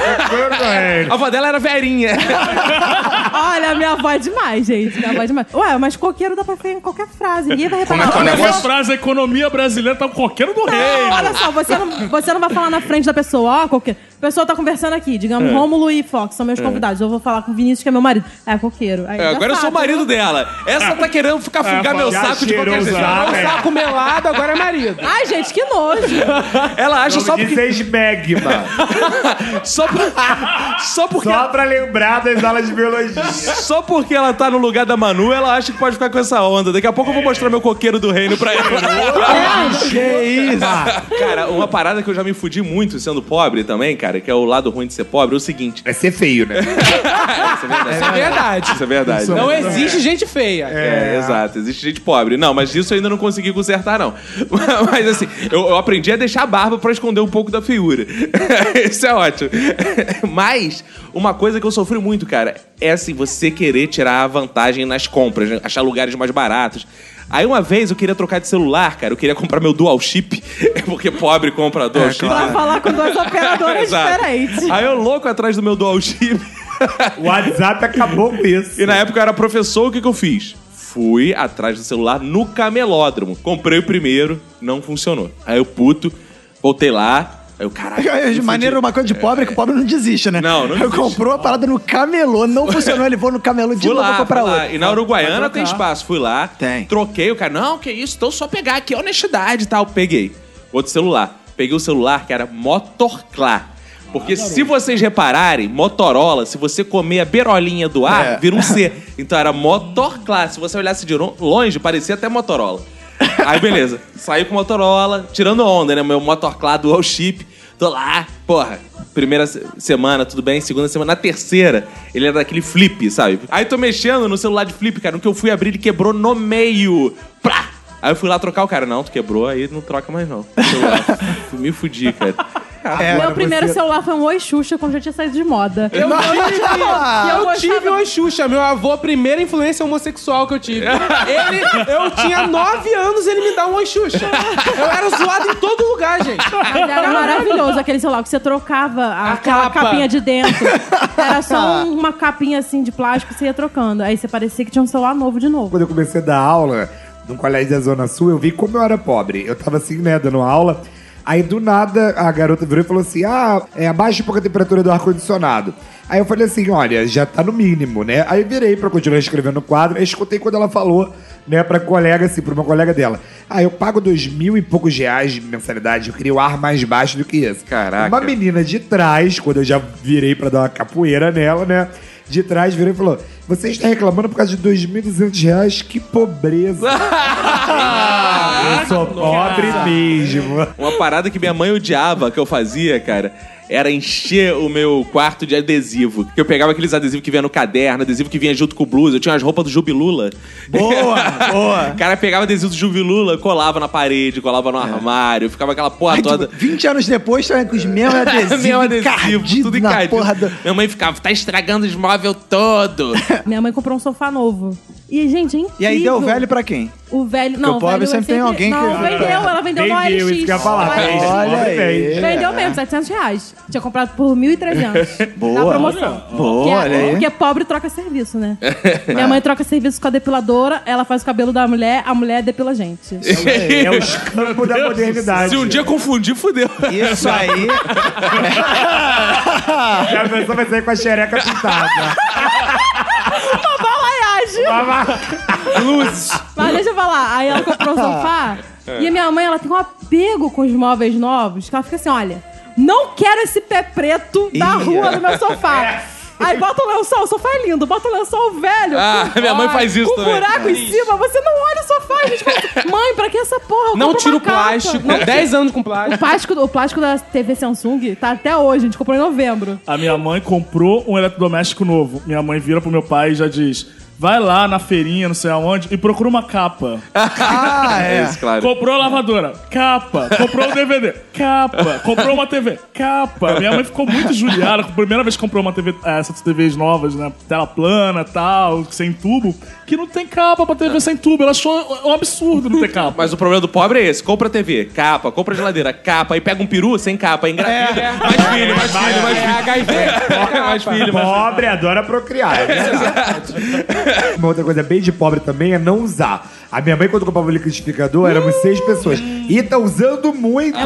A avó dela era verinha.
Olha, minha avó é demais, gente. Minha avó é demais. Ué, mas coqueiro dá pra fazer em qualquer frase. Ninguém vai reparar.
Como é que é o
frase, a economia brasileira tá um coqueiro do
Não,
reino.
olha só, você não, você não vai falar na frente da pessoa, ó, coqueiro. A pessoa tá conversando aqui,
É.
digamos, Rômulo e Fox são meus convidados. Eu vou falar com o Vinícius, que é meu marido. É, coqueiro. Aí
É,
já
agora eu sou o
sabe,
marido
né?
dela. Essa tá querendo ficar fugar meu
já
saco de qualquer
o
jeito.
saco.
Um saco melado, agora é marido.
Ai, gente, que nojo.
Ela acha só porque.
seis magma.
Só, por- só porque.
Só pra lembrar das aulas de biologia.
Só porque ela tá no lugar da Manu, ela acha que pode ficar com essa onda. Daqui a pouco eu vou mostrar meu coqueiro do reino pra ela.
Que isso?
cara, uma parada que eu já me fudi muito sendo pobre também, cara, que é o lado ruim de ser pobre, é o seguinte.
É ser feio, né?
Isso é verdade.
Isso é verdade.
Isso é verdade.
Não existe gente feia.
É, exato. Existe gente pobre. Não, mas isso eu ainda não consegui consertar, não. Mas assim, eu, eu aprendi a deixar a barba pra esconder um pouco da feiura. isso é ótimo. Mas, uma coisa que eu sofri muito, cara, é assim, você querer tirar a vantagem nas compras, né? achar lugares mais baratos. Aí uma vez eu queria trocar de celular, cara. Eu queria comprar meu dual chip, porque pobre compra dual chip.
Pra falar com duas operadoras diferentes.
Aí eu louco atrás do meu dual chip.
O WhatsApp acabou com isso.
E na época eu era professor, o que, que eu fiz? Fui atrás do celular no camelódromo. Comprei o primeiro, não funcionou. Aí eu puto, Voltei lá. Aí eu, caralho. me
De
fudi.
maneira, uma coisa de pobre é que o pobre não desiste, né?
Não, não desiste.
comprou a parada no camelô, não funcionou, ele foi no camelô de
Fui
novo
lá, fui lá.
outro.
E na Uruguaiana tem espaço. Fui lá,
Tem.
troquei o cara. Não, que isso, então só pegar aqui, honestidade e tal. Peguei. Outro celular. Peguei o celular que era Motorclá. Porque se vocês repararem, Motorola, se você comer a berolinha do ar,
É.
vira um C. Então era Motorclá. Se você olhasse de longe, parecia até Motorola. Aí beleza, saí com Motorola, tirando onda, né? Meu Motorclá dual chip. Tô lá, porra. Primeira se- semana, tudo bem. Segunda semana. Na terceira, ele era daquele flip, sabe? Aí tô mexendo no celular de flip, cara. No que eu fui abrir, ele quebrou no meio. Plá! Aí eu fui lá trocar o cara. Não, tu quebrou, aí não troca mais não. Me fudi, cara.
É,
Meu primeiro celular foi um Oi Xuxa quando já tinha saído de moda.
Eu tive,
E eu
eu
gostava-
tive Oi Xuxa, meu avô, a primeira influência homossexual que eu tive. Ele, eu tinha nove anos, ele me dá um Oi Xuxa. Eu era zoado em todo lugar, gente.
Mas era maravilhoso aquele celular que você trocava a-
A
aquela
capa.
capinha de dentro. Era só um- uma capinha assim de plástico que você ia trocando. Aí você parecia que tinha um celular novo de novo.
Quando eu comecei a dar aula num colégio da Zona Sul, eu vi como eu era pobre. Eu tava assim, né, dando aula. Aí do nada a garota virou e falou assim: Ah, é, abaixa um pouco a temperatura do ar-condicionado. Aí eu falei assim: olha, já tá no mínimo, né? Aí virei pra continuar escrevendo no quadro, aí escutei quando ela falou, né, pra colega, assim, pra uma colega dela. Ah, eu pago dois mil e poucos reais de mensalidade, eu queria o ar mais baixo do que esse.
Caraca.
Uma menina de trás, quando eu já virei pra dar uma capoeira nela, né? De trás virou e falou: Você está reclamando por causa de 2.200 reais? Que pobreza! eu sou pobre mesmo.
Uma parada que minha mãe odiava que eu fazia, cara, era encher o meu quarto de adesivo. Que eu pegava aqueles adesivos que vinha no caderno, adesivo que vinha junto com o blues. Eu tinha as roupas do Jubilula.
Boa, boa.
O cara pegava adesivo do Jubilula, colava na parede, colava no armário, ficava aquela porra
Aí,
toda.
tipo, 20 anos depois, tá com os mesmos adesivos,
Meu adesivo, tudo
na
encardido.
porra do...
Minha mãe ficava, tá estragando os móveis todo.
Minha mãe comprou um sofá novo. E, gente, é incrível.
E aí deu velho pra quem?
O velho. Não,
o pobre
velho é
sempre tem alguém que-
Não, vendeu, ela vendeu no OLX.
Vendeu, isso que eu ia falar.
Olha
pobre
aí.
vende.
Vendeu mesmo, 700 reais. Tinha comprado por 1.300.
Boa.
Na promoção.
Boa,
Que é-
olha aí.
Porque pobre troca serviço, né? Minha mãe troca serviço com a depiladora, ela faz o cabelo da mulher, a mulher depila a gente.
É o escampo da modernidade.
Se um dia confundir, fudeu.
Isso aí...
Já a pessoa vai sair com a xereca pintada.
Balaiagem!
Luzes.
Mas deixa eu falar, aí ela comprou o sofá e a minha mãe, ela tem um apego com os móveis novos, que ela fica assim, olha, não quero esse pé preto da rua no meu sofá. Aí bota o lençol, o sofá é lindo, bota o lençol velho.
Ah,
com-
minha mãe faz isso
com
também.
buraco em cima, você não olha o sofá, a gente fala assim, mãe, pra que essa porra? Eu
Não
compro
tira
uma
o
capa."
plástico.
Não
10 anos com
O
plástico.
plástico, o plástico da TV Samsung tá até hoje, a gente comprou em novembro.
A minha mãe comprou um eletrodoméstico novo. Minha mãe vira pro meu pai e já diz: vai lá na feirinha, não sei aonde, e procura uma capa.
Ah, é.
Isso, claro.
Comprou a lavadora, capa. Comprou o DVD, capa. Comprou uma TV, capa. Minha mãe ficou muito judiada. A primeira vez que comprou uma TV, eh, essas TVs novas, né? Tela plana tal, sem tubo, que não tem capa pra TV sem tubo. Ela achou um absurdo não ter capa.
Mas o problema do pobre é esse: compra TV, capa, compra geladeira, capa, aí pega um peru sem capa, engravida. Mais filho, mais filho, mais
É
filho.
HIV.
Mais filho, mais
Pobre adora procriar. é verdade. Uma outra coisa bem de pobre também é não usar. A minha mãe, quando comprava o liquidificador, éramos seis pessoas. E tá usando muito.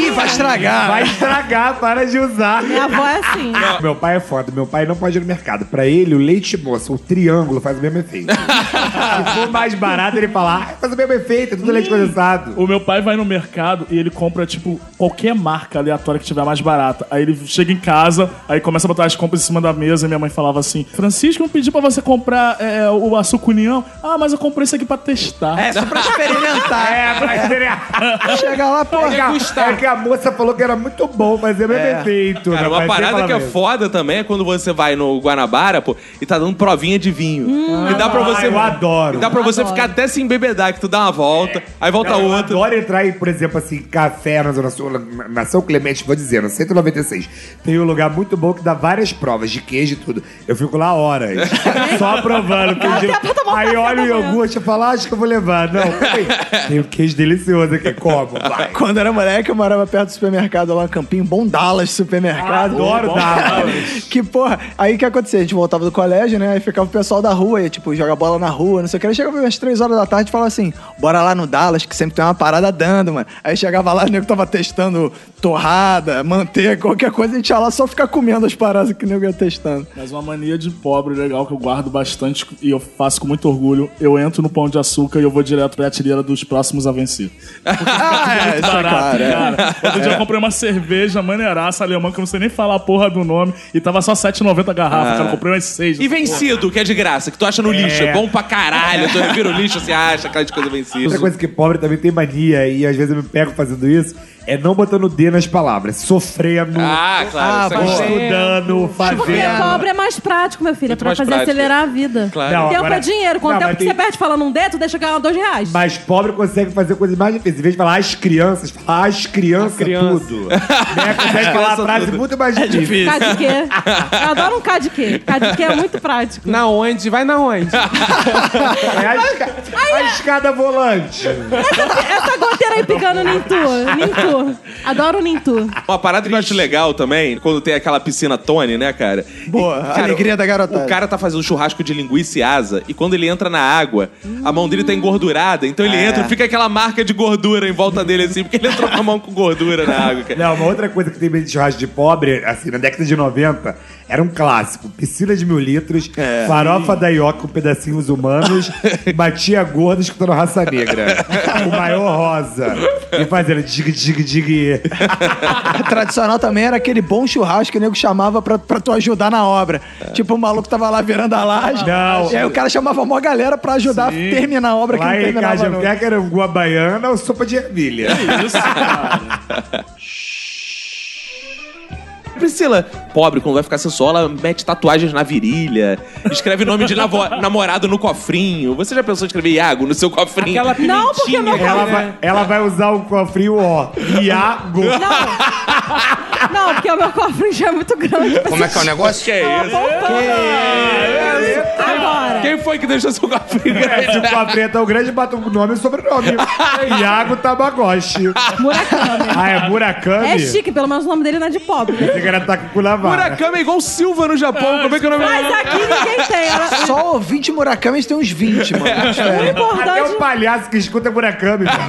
Ih, vai estragar.
Vai estragar, para de usar.
Minha avó é assim.
Meu pai é foda, meu pai não pode ir no mercado. Pra ele, o leite moça, o triângulo faz o mesmo efeito. Se for mais barato, ele fala, ah, faz o mesmo efeito, é tudo leite condensado.
O meu pai vai no mercado e ele compra, tipo, qualquer marca aleatória que tiver mais barata. Aí ele chega em casa, aí começa a botar as compras em cima da mesa e minha mãe falava assim: Francisco, não pedi pra você comprar é, o açúcar união. Ah, mas eu comprei isso aqui pra testar.
É, só pra experimentar.
É, pra experimentar.
Chega lá, pô.
É que a moça falou que era muito bom fazer o mesmo
É.
efeito.
Cara,
né?
uma
Mas
parada que é
mesmo.
foda também é quando você vai no Guanabara, pô, e tá dando provinha de vinho. e dá pra
Ah,
você.
eu adoro.
E dá pra você
Adoro.
ficar até se embebedar, que tu dá uma volta, aí volta
Não, eu
outra.
adoro entrar em, por exemplo, assim, café na Zona Sul, na- São Clemente, vou dizendo, 196. Tem um lugar muito bom que dá várias provas de queijo e tudo. Eu fico lá horas, só provando
mão
Aí olha o iogurte e fala, acho que eu vou levar. Não, peraí. tem um queijo delicioso aqui, como? Vai.
Quando era moleque, eu morava perto do supermercado lá, Campinho, bom Dallas supermercado.
Adoro
bom
Dallas.
Que porra, aí o que acontecia? A gente voltava do colégio, né? Aí ficava o pessoal da rua, ia, tipo, jogar bola na rua, não sei o que. Aí chegava umas três horas da tarde e falava assim: bora lá no Dallas, que sempre tem uma parada dando, mano. Aí chegava lá, o nego tava testando torrada, manteiga, qualquer coisa, a gente ia lá só ficar comendo as paradas que o nego ia testando.
Mas uma mania de pobre legal que eu guardo bastante e eu faço com muito orgulho. Eu entro no Pão de Açúcar e eu vou direto pra prateleira dos próximos a vencer.
Ah, é, isso é claro. é.
Cara. Outro dia eu comprei uma cerveja maneiraça alemã que eu não sei nem falar a porra do nome e tava só 7,90 a garrafa, cara. Eu comprei umas seis.
E vencido, que é de graça, que tu acha no lixo. É bom pra caralho. Tu revira o lixo, você acha aquela de coisa vencida.
Outra coisa que pobre também tem mania, e às vezes eu me pego fazendo isso, é não botando o D nas palavras. Sofrendo,
Ah, claro. isso é gostoso.
estudando,
Porque
fazendo.
pobre é mais prático, meu filho. É pra fazer
prático.
acelerar a vida.
Claro.
Não,
Tempo
agora-
é dinheiro. Quanto
Não,
tempo que
tem-
você perde falando um D, tu deixa ganhar dois reais.
Mas pobre consegue fazer coisas mais difíceis. Em vez de falar as crianças, fala as crianças
criança.
tudo. né? Consegue falar a frase muito mais difícil.
K de quê? Eu adoro um K de quê. K de quê é muito prático.
Na onde? Vai na onde?
É a, esca- a escada volante.
Essa goteira aí picando Nintu. Nintu. Adoro o Nintu.
Uma parada que eu acho legal também, quando tem aquela piscina Tony, né, cara?
Boa,
E, cara,
alegria da garotada.
O cara tá fazendo churrasco de linguiça e asa, e quando ele entra na água, a mão dele tá engordurada, então ele
É.
entra e fica aquela marca de gordura em volta dele, assim, porque ele entrou com a mão com gordura na água, cara.
Não, uma outra coisa que tem meio de churrasco de pobre, assim, na década de 90, era um clássico. Piscina de mil litros, farofa da Ioca com pedacinhos humanos, batia gorda escutando raça negra. o maior rosa. E fazendo dig, dig, dig.
Tradicional também era aquele bom churrasco que o nego chamava pra, pra tu ajudar na obra. Tipo, o maluco tava lá virando a laje.
Não.
E aí o cara chamava uma galera pra ajudar a terminar a obra que
Lá
não
em
terminava não.
quer que era uma baiana ou sopa de ervilha?
Isso, cara.
Priscila, pobre, quando vai ficar sensual, ela mete tatuagens na virilha, escreve nome de navo- namorado no cofrinho. Você já pensou em escrever Iago no seu cofrinho?
Aquela.
Não, porque meu
né?
Ela vai, ela vai usar o cofrinho, ó. Iago.
Não, porque o meu cofre já é muito grande.
Como é que é o negócio?
Que é isso?
Agora.
Quem foi que deixou seu cofrinho
É, se
grande?
o cofrinho é tão grande, bota o nome e o sobrenome. Iago Tamagotchi.
Murakami.
Ah, é Murakami?
É chique, pelo menos o nome dele não é de pobre.
Esse cara tá com o.
Murakami é igual Silva no Japão. Como é que é o nome
Mas aqui ninguém tem. Ela-
Só ouvinte Murakami tem uns 20, mano.
O
Até
importante.
o palhaço que escuta é Murakami. cara.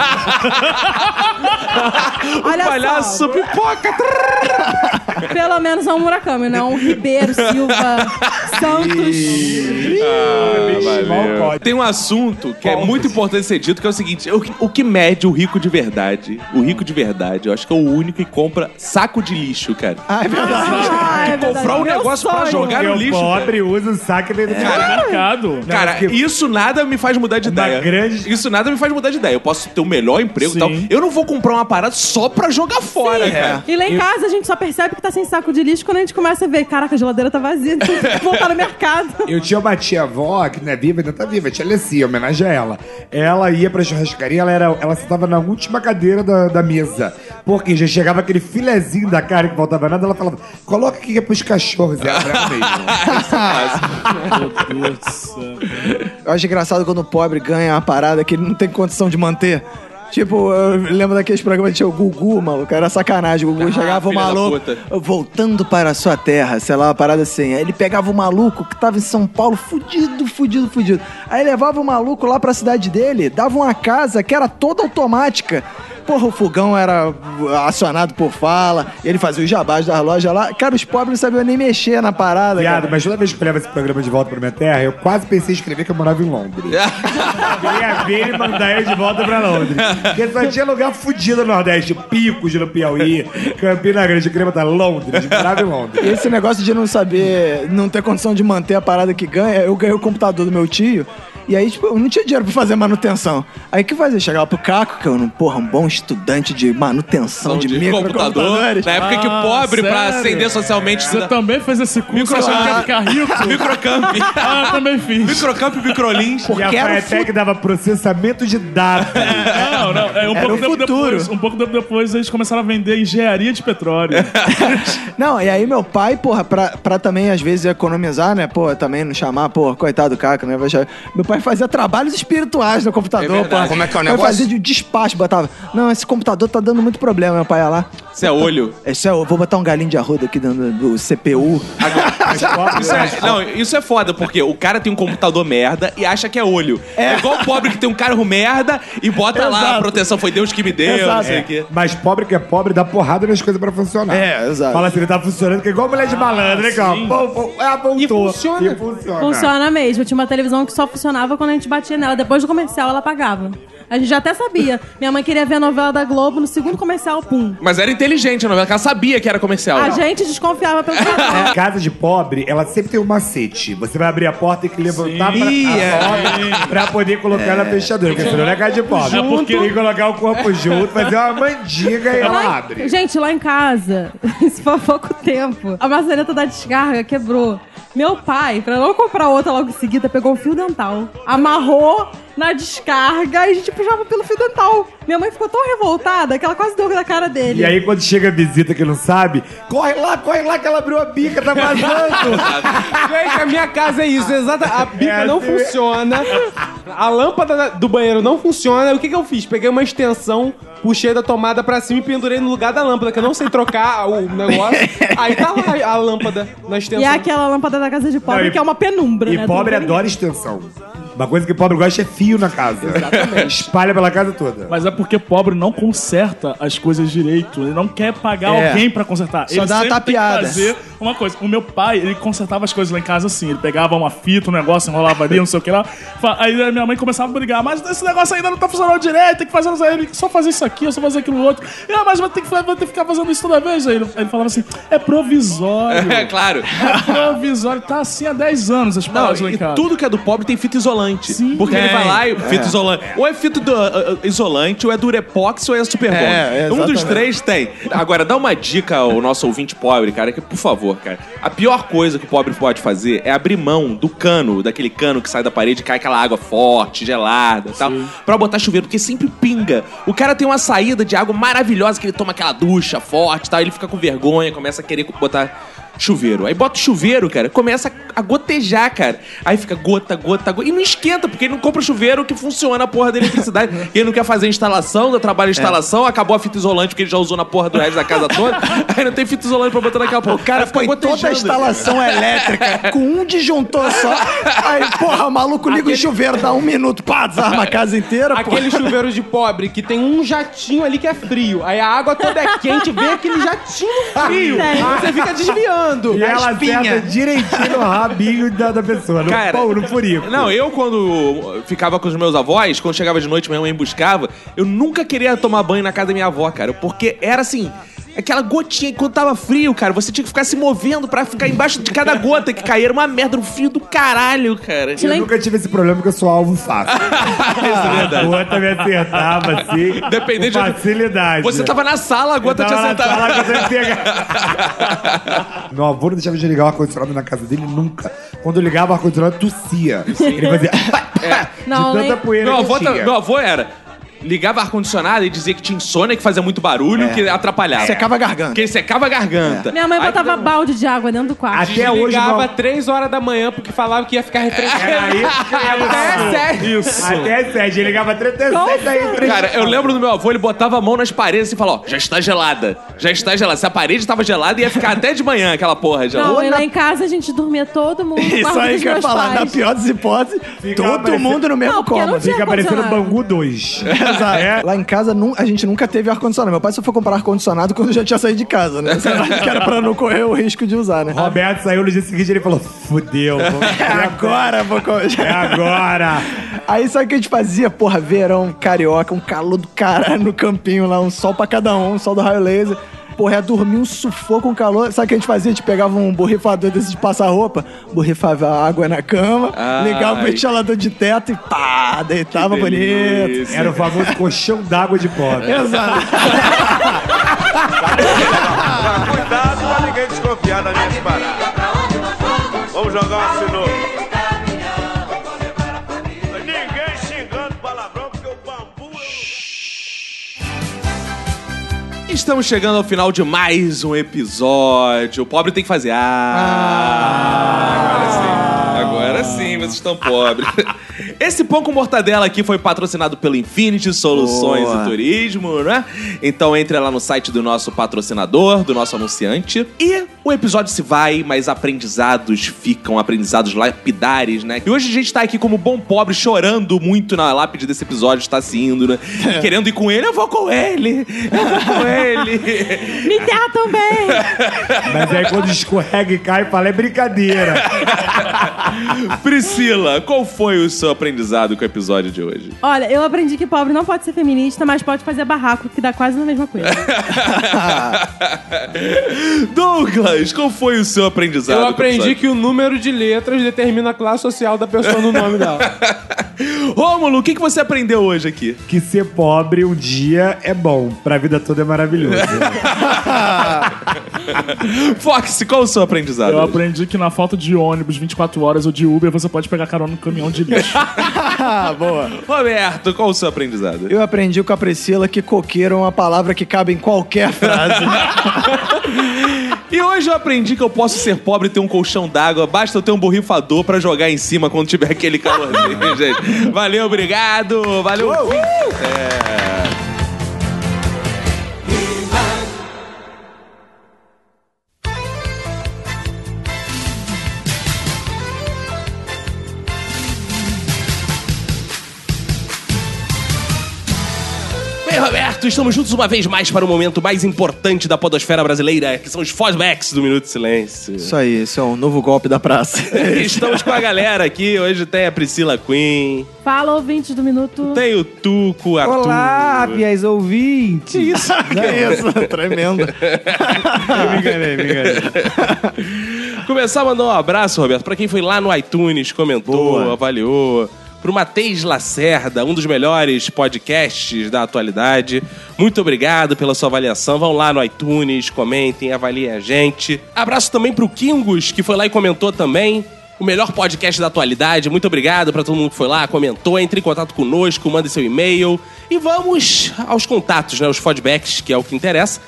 Olha
Palhaço
só.
pipoca.
Pelo menos é um Murakami, não um Ribeiro, Silva, Santos.
Pode.
Tem um assunto que é muito importante ser dito, que é o seguinte: o, que- o que mede o rico de verdade? O rico de verdade, eu acho que é o único que compra saco de lixo, cara.
Ah, é verdade.
Ah, é verdade.
comprar um
Meu
negócio pra
sonho.
jogar no
o
lixo.
pobre usa o saco dentro do
mercado.
Cara,
porque-
isso nada me faz mudar de
Uma
ideia.
grande-
Isso nada me faz mudar de ideia. Eu posso ter o melhor emprego e tal. Eu não vou comprar uma parada só pra jogar fora, cara.
E lá em casa a gente só percebe que tá sem saco de lixo quando a gente começa a ver, caraca, a geladeira tá vazia, então tem que voltar no mercado.
Eu tinha uma tia-avó, que não é viva, ainda tá viva, tia Alessia, homenagem a ela. Ela ia pra churrascaria, ela, era, ela sentava na última cadeira da, da mesa. Porque já chegava aquele filezinho da carne que faltava nada, ela falava, coloca aqui que é pros cachorros. E ela mesmo.
Meu Deus do céu.
Eu acho engraçado quando o pobre ganha uma parada que ele não tem condição de manter. Tipo, eu lembro daqueles programas que tinha o Gugu, maluco. Era sacanagem. O Gugu chegava o maluco voltando para a sua terra, sei lá, uma parada assim. Aí ele pegava o maluco que tava em São Paulo, fudido, fudido, fudido. Aí levava o maluco lá pra cidade dele, dava uma casa que era toda automática. Porra, o fogão era acionado por fala, ele fazia os jabás das lojas lá. Cara, os pobres não sabiam nem mexer na parada.
Viado, mas toda vez que eu levo esse programa de volta pra minha terra, eu quase pensei em escrever que eu morava em Londres. Eu ia ver ele mandar ele de volta pra Londres. Porque só tinha lugar fudido no Nordeste. Picos no Piauí, Campina Grande, eu queria botar Londres, morava em Londres.
E esse negócio de não saber, não ter condição de manter a parada que ganha, eu ganhei o computador do meu tio. E aí, tipo, eu não tinha dinheiro pra fazer manutenção. Aí o que fazia? Chegava pro Caco, que eu, um, porra, um bom estudante de manutenção de, microcomputadores.
Na época que o
Ah,
pobre, pra
sério?
ascender socialmente,
Você também fez esse curso
Micro-
achando que ia ficar rico?
Microcamp.
Ah, eu também fiz.
Microcamp e Microlins.
E a Faetec dava processamento de dados.
Não, Não, não. É, um,
Era
pouco
o
tempo
futuro.
depois, um pouco tempo depois eles começaram a vender engenharia de petróleo.
Não, e aí meu pai, porra, pra, pra também às vezes economizar, né? Pô, também não chamar, pô, coitado do Caco, né? Meu pai fazia trabalhos espirituais no computador,
É.
Como é que é o negócio?
fazia de despacho, botava. Não, esse computador tá dando muito problema, meu pai ia lá.
Isso é olho.
Esse é, eu vou botar um galinho de arrodo aqui dentro do CPU.
Isso é, não, isso é foda, porque o cara tem um computador merda e acha que é olho. É, igual o pobre que tem um carro merda e bota lá, a proteção foi Deus que me deu,
Exato.
não sei o quê.
Mas pobre que é pobre dá porrada nas coisas pra funcionar.
É, exato.
Fala assim, ele tá funcionando, que é igual mulher de malandro, né, cara? Pô, pô, é, apontou.
E funciona.
E funciona.
Funciona mesmo. Tinha uma televisão que só funcionava quando a gente batia nela. Depois do comercial, ela apagava. A gente já até sabia. Minha mãe queria ver a novela da Globo, no segundo comercial, pum.
Mas era inteligente a novela, que ela sabia que era comercial.
A gente desconfiava pelo canal.
É, Casa de pobre, ela sempre tem um macete. Você vai abrir a porta e tem que levantar pra, a
é.
porta pra poder colocar na fechadura. Porque senão não é casa de pobre.
É porque-
Tem que colocar o corpo junto, fazer uma mandiga e ela
Lá em-
abre.
Gente, lá em casa, isso foi há pouco tempo, a maçaneta da descarga quebrou. Meu pai, pra não comprar outra logo em seguida, pegou um fio dental, amarrou na descarga e a puxava pelo fio dental. Minha mãe ficou tão revoltada que ela quase deu na cara dele.
E aí, quando chega a visita que não sabe, corre lá, corre lá que ela abriu a bica, tá vazando.
Gente, a minha casa é isso, exata. A bica
É
não
assim.
funciona, a lâmpada da- do banheiro não funciona. O que, que eu fiz? Peguei uma extensão, puxei da tomada pra cima e pendurei no lugar da lâmpada, que eu não sei trocar o negócio. Aí tá lá a lâmpada na extensão.
E é aquela lâmpada da casa de pobre,
Não, e-
que é uma penumbra,
E
né?
pobre
Do-
adora extensão. Uma coisa que pobre gosta é fio na casa. Exatamente. Espalha pela casa toda.
Mas é porque pobre não conserta as coisas direito. Ele não quer pagar
É.
alguém pra consertar.
Só
ele
dá uma
sempre tem que
tapeada.
fazer uma coisa. O meu pai, ele consertava as coisas lá em casa assim. Ele pegava uma fita, um negócio, enrolava ali, não sei o que lá. Fa- Aí a minha mãe começava a brigar. Mas esse negócio ainda não tá funcionando direito. Tem que fazer isso aí. Ele só fazer isso aqui, só fazer aquilo outro. E, ah, mas vai ter, que, vai ter que ficar fazendo isso toda vez. Aí ele, ele falava assim: é provisório.
É, claro.
É provisório. Tá assim há 10 anos as
Não,
paradas lá em
e
casa.
tudo que é do pobre tem fita isolante.
Sim.
porque ele
Tem.
vai lá e fita isolante. Ou é fita do, uh, isolante, ou é Durepox, ou é Super Bond.
É,
um dos três tem. Agora, dá uma dica ao nosso ouvinte pobre, cara, que por favor, cara. A pior coisa que o pobre pode fazer é abrir mão do cano, daquele cano que sai da parede e cai aquela água forte, gelada e tal, pra botar chuveiro, porque sempre pinga. O cara tem uma saída de água maravilhosa que ele toma aquela ducha forte e tal, ele fica com vergonha, começa a querer botar chuveiro. Aí bota o chuveiro, cara, começa a gotejar, cara. Aí fica gota, gota, gota. E não esquenta, porque ele não compra chuveiro que funciona a porra da eletricidade. ele não quer fazer instalação, dá trabalho de instalação, acabou a fita isolante porque ele já usou na porra do resto da casa toda. Aí não tem fita isolante pra botar naquela porra.
O cara
fica
foi toda a instalação elétrica com um disjuntor só. Aí, porra, o maluco liga o chuveiro, dá um minuto, pá, desarma a casa inteira.
Aquele chuveiro de pobre que tem um jatinho ali que é frio. Aí a água toda é quente, vem aquele jatinho frio. Aí você fica desviando.
E ela
espinha.
acerta direitinho no rabinho da, da pessoa. No,
Cara,
pão, no furico.
Não, eu quando ficava com os meus avós, quando chegava de noite, minha mãe me buscava, eu nunca queria tomar banho na casa da minha avó, cara, porque era assim. Aquela gotinha, quando tava frio, cara, você tinha que ficar se movendo pra ficar embaixo de cada gota que caía. Era uma merda, um frio do caralho, cara.
Eu nunca tive esse problema porque eu sou alvo fácil.
Isso é
A gota me acertava assim.
Dependente
com
de-
facilidade.
Você tava na sala, a
Eu
gota te
tava na sala, a
acertava.
gota me pegava. Meu avô não deixava de ligar o ar-condicionado na casa dele nunca. Quando eu ligava o ar-condicionado, tossia. Ele fazia.
Não,
de tanta
nem-
poeira
Meu
que
avô, tá-
tinha.
meu avô era. Ligava ar-condicionado e dizia que tinha insônia, que fazia muito barulho, que atrapalhava.
Secava a garganta.
Que secava a garganta.
Minha mãe
Aí-
botava balde de água dentro do quarto.
Até hoje,
Ligava
meu...
3 horas da manhã porque falava que ia ficar refrescante.
Era isso
Até sete.
Isso.
Até as sete. Ele ligava 37 aí. três-
Cara, eu lembro do meu avô, ele botava a mão nas paredes e falava, ó, já está gelada, já está gelada. Se a parede estava gelada, ia ficar até de manhã aquela porra gelada.
Não, e lá em casa a gente dormia todo mundo
Isso aí que eu ia falar, na pior das hipóteses, todo mundo no mesmo
Não, não tinha
Fica parecendo
ar-condicionado.
Bangu 2.
Exato. Lá em casa, a gente nunca teve ar-condicionado. Meu pai só foi comprar ar-condicionado quando já tinha saído de casa, né? que era pra não correr o risco de usar, né?
Roberto saiu no dia seguinte e ele falou: Fudeu, vou-
É agora, vou...
é agora.
Aí sabe o que a gente fazia? Porra, verão, carioca, um calor do cara no campinho lá, um sol pra cada um, um sol do raio laser. Porra, ia dormir um sufoco, um calor. Sabe o que a gente fazia? A gente pegava um borrifador desse de passar roupa, borrifava água na cama,
Ai.
ligava o ventilador de teto e pá, deitava bonito.
Era o famoso colchão d'água de pobre.
Exato.
Cuidado pra ninguém desconfiar das minhas paradas. Vamos jogar uma sinuca.
Estamos chegando ao final de mais um episódio. O pobre tem que fazer. Ah! Agora sim. Agora sim, vocês estão pobres. Esse pão com mortadela aqui foi patrocinado pelo Infinity Soluções
Boa.
e Turismo, né? Então entre lá no site do nosso patrocinador, do nosso anunciante. E o episódio se vai, mas aprendizados ficam, aprendizados lapidares, né? E hoje a gente tá aqui como bom pobre, chorando muito na lápide desse episódio, está se indo, né? Querendo ir com ele, eu vou com ele, eu vou com ele.
Me enterra também!
Mas aí quando escorrega e cai, fala, é brincadeira.
Priscila, qual foi o seu aprendizado com o episódio de hoje?
Olha, eu aprendi que pobre não pode ser feminista, mas pode fazer barraco, que dá quase a mesma coisa.
Douglas, qual foi o seu aprendizado?
Eu aprendi que o número de letras determina a classe social da pessoa no nome dela.
Rômulo, o que, que você aprendeu hoje aqui?
Que ser pobre um dia é bom, pra vida toda é maravilhoso.
Fox, qual o seu aprendizado?
Eu
hoje?
aprendi que na falta de ônibus 24 horas ou de Uber, você pode pegar carona no caminhão de lixo.
Ah, boa.
Roberto, qual o seu aprendizado?
Eu aprendi com a Priscila que coqueiro é uma palavra que cabe em qualquer frase.
E hoje eu aprendi que eu posso ser pobre e ter um colchão d'água, basta eu ter um borrifador pra jogar em cima quando tiver aquele calorzinho, gente. Valeu, obrigado. Valeu. É. Roberto, estamos juntos uma vez mais para o momento mais importante da podosfera brasileira, que são os fosbacks do Minuto de Silêncio.
Isso aí, esse é um novo golpe da praça.
Estamos com a galera aqui. Hoje tem a Priscila Queen,
Fala, ouvintes do Minuto.
tem o Tuco, Arthur.
Olá, fiéis ouvintes!
Que isso? Que isso? Tremendo.
me enganei, me enganei.
Começar a mandar um abraço, Roberto, pra quem foi lá no iTunes, comentou,
Boa.
avaliou. Pro Matheus Lacerda, um dos melhores podcasts da atualidade. Muito obrigado pela sua avaliação. Vão lá no iTunes, comentem, avaliem a gente. Abraço também pro Kingos, que foi lá e comentou também. O melhor podcast da atualidade. Muito obrigado pra todo mundo que foi lá, comentou. Entre em contato conosco, mande seu e-mail. E vamos aos contatos, né? Os feedbacks, que é o que interessa.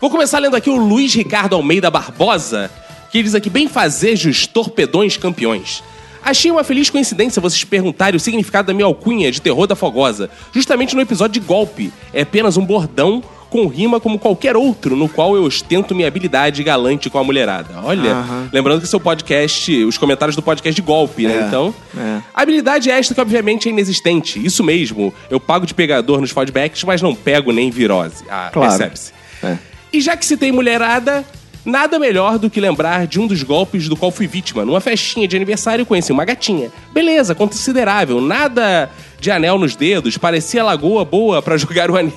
Vou começar lendo aqui o Luiz Ricardo Almeida Barbosa, que diz aqui: bem fazejos torpedões campeões. Achei uma feliz coincidência vocês perguntarem o significado da minha alcunha de terror da fogosa, justamente no episódio de golpe. É apenas um bordão com rima como qualquer outro, no qual eu ostento minha habilidade galante com a mulherada. Olha,
Aham.
lembrando que seu podcast, os comentários do podcast de golpe, né?
É,
Então,
é.
a habilidade é esta que obviamente é inexistente. Isso mesmo, eu pago de pegador nos feedbacks, mas não pego nem virose. Ah,
Claro.
percebe-se.
É.
E já que se tem mulherada, nada melhor do que lembrar de um dos golpes do qual fui vítima. Numa festinha de aniversário, conheci uma gatinha. Beleza, considerável, nada de anel nos dedos, parecia lagoa boa pra jogar o, ani-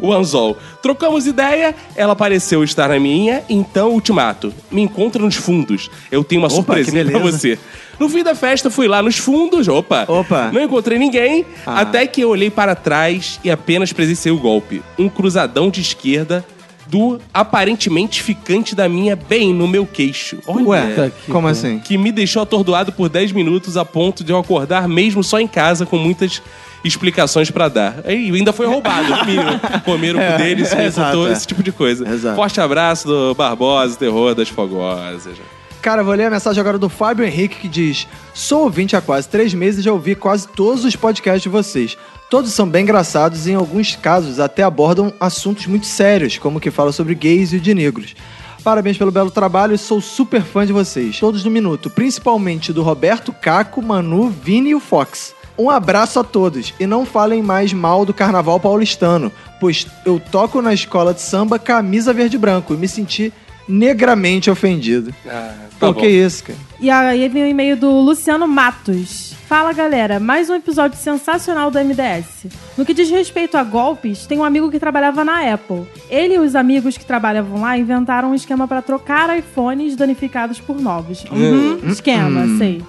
o anzol. Trocamos ideia, ela pareceu estar na minha, então ultimato. Me encontra nos fundos. Eu tenho uma pra
beleza.
você. No fim da festa, fui lá nos fundos, opa.
Opa.
Não encontrei ninguém,
Ah.
até que eu olhei para trás e apenas presenciei o golpe. Um cruzadão de esquerda do aparentemente ficante da minha bem no meu queixo. Olha,
Ué, como assim?
que me deixou atordoado por 10 minutos a ponto de eu acordar mesmo só em casa com muitas explicações pra dar. E ainda foi roubado, mínimo. Comeram
É,
dele, se
é, exato, é.
esse tipo de coisa.
Exato.
Forte abraço do Barbosa, terror das fogosas.
Cara, vou ler a mensagem agora do Fábio Henrique que diz: Sou ouvinte há quase três meses e já ouvi quase todos os podcasts de vocês. Todos são bem engraçados e, em alguns casos, até abordam assuntos muito sérios, como o que fala sobre gays e de negros. Parabéns pelo belo trabalho e sou super fã de vocês. Todos no minuto, principalmente do Roberto, Caco, Manu, Vini e o Fox. Um abraço a todos e não falem mais mal do carnaval paulistano, pois eu toco na escola de samba camisa verde e branco e me senti negramente ofendido.
Ah,
Pô, que isso, cara?
E aí vem o e-mail do Luciano Matos. Fala galera, mais um episódio sensacional do MDS. No que diz respeito a golpes, tem um amigo que trabalhava na Apple. Ele e os amigos que trabalhavam lá inventaram um esquema para trocar iPhones danificados por novos. Uhum, esquema, sei.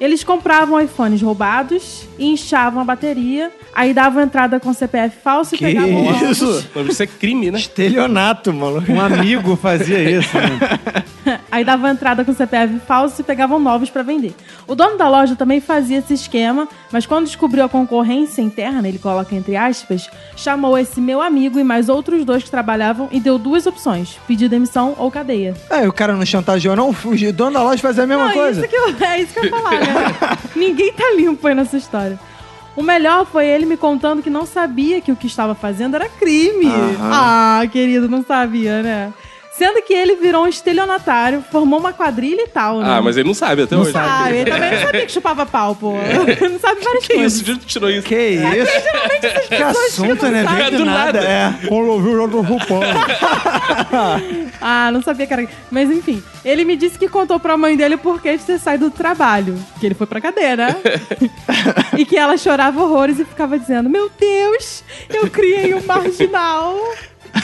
Eles compravam iPhones roubados e inchavam a bateria, aí davam entrada com CPF falso e
Que
pegavam novos.
isso?
Mas isso é crime, né?
Estelionato, maluco.
Um amigo fazia isso, né?
Aí dava entrada com CPF falso e pegavam novos pra vender. O dono da loja também fazia esse esquema, mas quando descobriu a concorrência interna, ele coloca entre aspas, chamou esse meu amigo e mais outros dois que trabalhavam e deu duas opções: pedir demissão ou cadeia.
É, o cara não chantageou, não. O dono da loja fazia a mesma
Não,
coisa.
Isso que eu, é isso que eu ia falar, né? Ninguém tá limpo aí nessa história. O melhor foi ele me contando que não sabia que o que estava fazendo era crime. Ah, querido, não sabia, né? Sendo que ele virou um estelionatário, formou uma quadrilha e tal, né?
Ah, mas ele não sabe até hoje.
Ah, ele também não sabia que chupava pau, pô. Ele não sabe várias
Que
coisas.
isso? De tirou isso?
Que isso? Que assunto, né? Vem do
Do
nada.
nada.
É.
Quando eu vi o jogo do RuPaul.
Ah, não sabia que era. Mas enfim, ele me disse que contou pra mãe dele o porquê de ter saído do trabalho. Que ele foi pra cadeia, né? e que ela chorava horrores e ficava dizendo: Meu Deus, eu criei um marginal.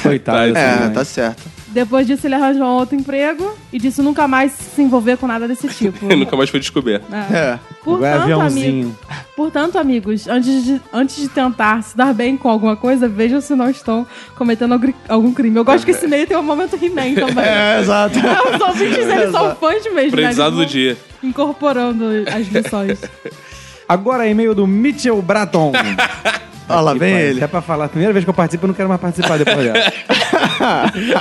Coitado.
É, tá certo.
Depois disso, ele arranjou um outro emprego e disse nunca mais se envolver com nada desse tipo.
Nunca mais foi descoberto.
É.
É.
É
Portanto,
aviãozinho.
amigo, portanto, amigos, antes de, antes de tentar se dar bem com alguma coisa, vejam se não estão cometendo algum- crime. Eu gosto que esse meio tem um momento He-Man também.
É, exato.
Os ouvintes, eles são fãs mesmo, né?
Aprendizado do
Eles vão
dia.
Incorporando as lições.
Agora e-mail do Mitchell Braton.
Olha lá, vem ele.
Se é pra falar, primeira vez que eu participo, eu não quero mais participar depois dessa.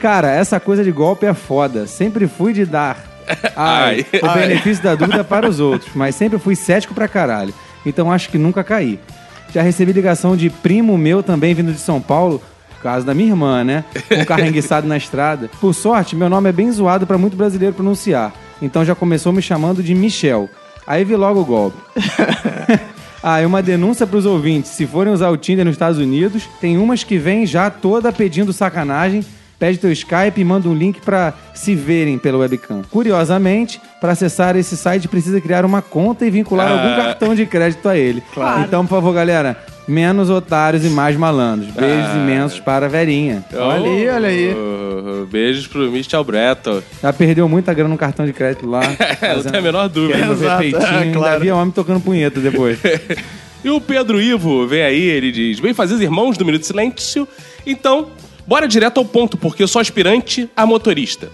Cara, essa coisa de golpe é foda. Sempre fui de dar ai,
Ai.
o benefício da dúvida para os outros, mas sempre fui cético pra caralho. Então acho que nunca caí. Já recebi ligação de primo meu também vindo de São Paulo, caso da minha irmã, né? Com o carro enguiçado na estrada. Por sorte, meu nome é bem zoado pra muito brasileiro pronunciar. Então já começou me chamando de Michel. Aí vi logo o golpe. Ah, e uma denúncia pros ouvintes. Se forem usar o Tinder nos Estados Unidos, tem umas que vêm já toda pedindo sacanagem. Pede teu Skype e manda um link pra se verem pela webcam. Curiosamente, pra acessar esse site precisa criar uma conta e vincular algum cartão de crédito a ele.
Claro.
Então, por favor, galera, menos otários e mais malandros. Beijos imensos para a Verinha.
Olha aí, olha aí.
Oh, beijos pro Michel Breton.
Já perdeu muita grana no cartão de crédito lá.
não tem a menor dúvida.
Exato,
peitinho,
é,
ainda
claro.
via homem tocando punheta depois.
E o Pedro Ivo vem aí, ele diz: Bem fazer irmãos do Minuto de Silêncio. Então, bora direto ao ponto, porque eu sou aspirante a motorista.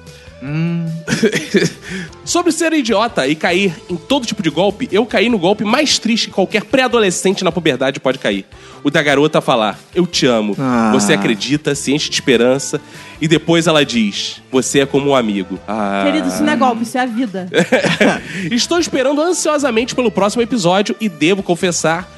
Sobre ser idiota e cair em todo tipo de golpe, eu caí no golpe mais triste que qualquer pré-adolescente na puberdade pode cair. O da garota falar, eu te amo,
Ah.
você acredita, se enche de esperança, e depois ela diz, você é como um amigo. Ah.
Querido, isso não é golpe, isso é a vida.
Estou esperando ansiosamente pelo próximo episódio e devo confessar,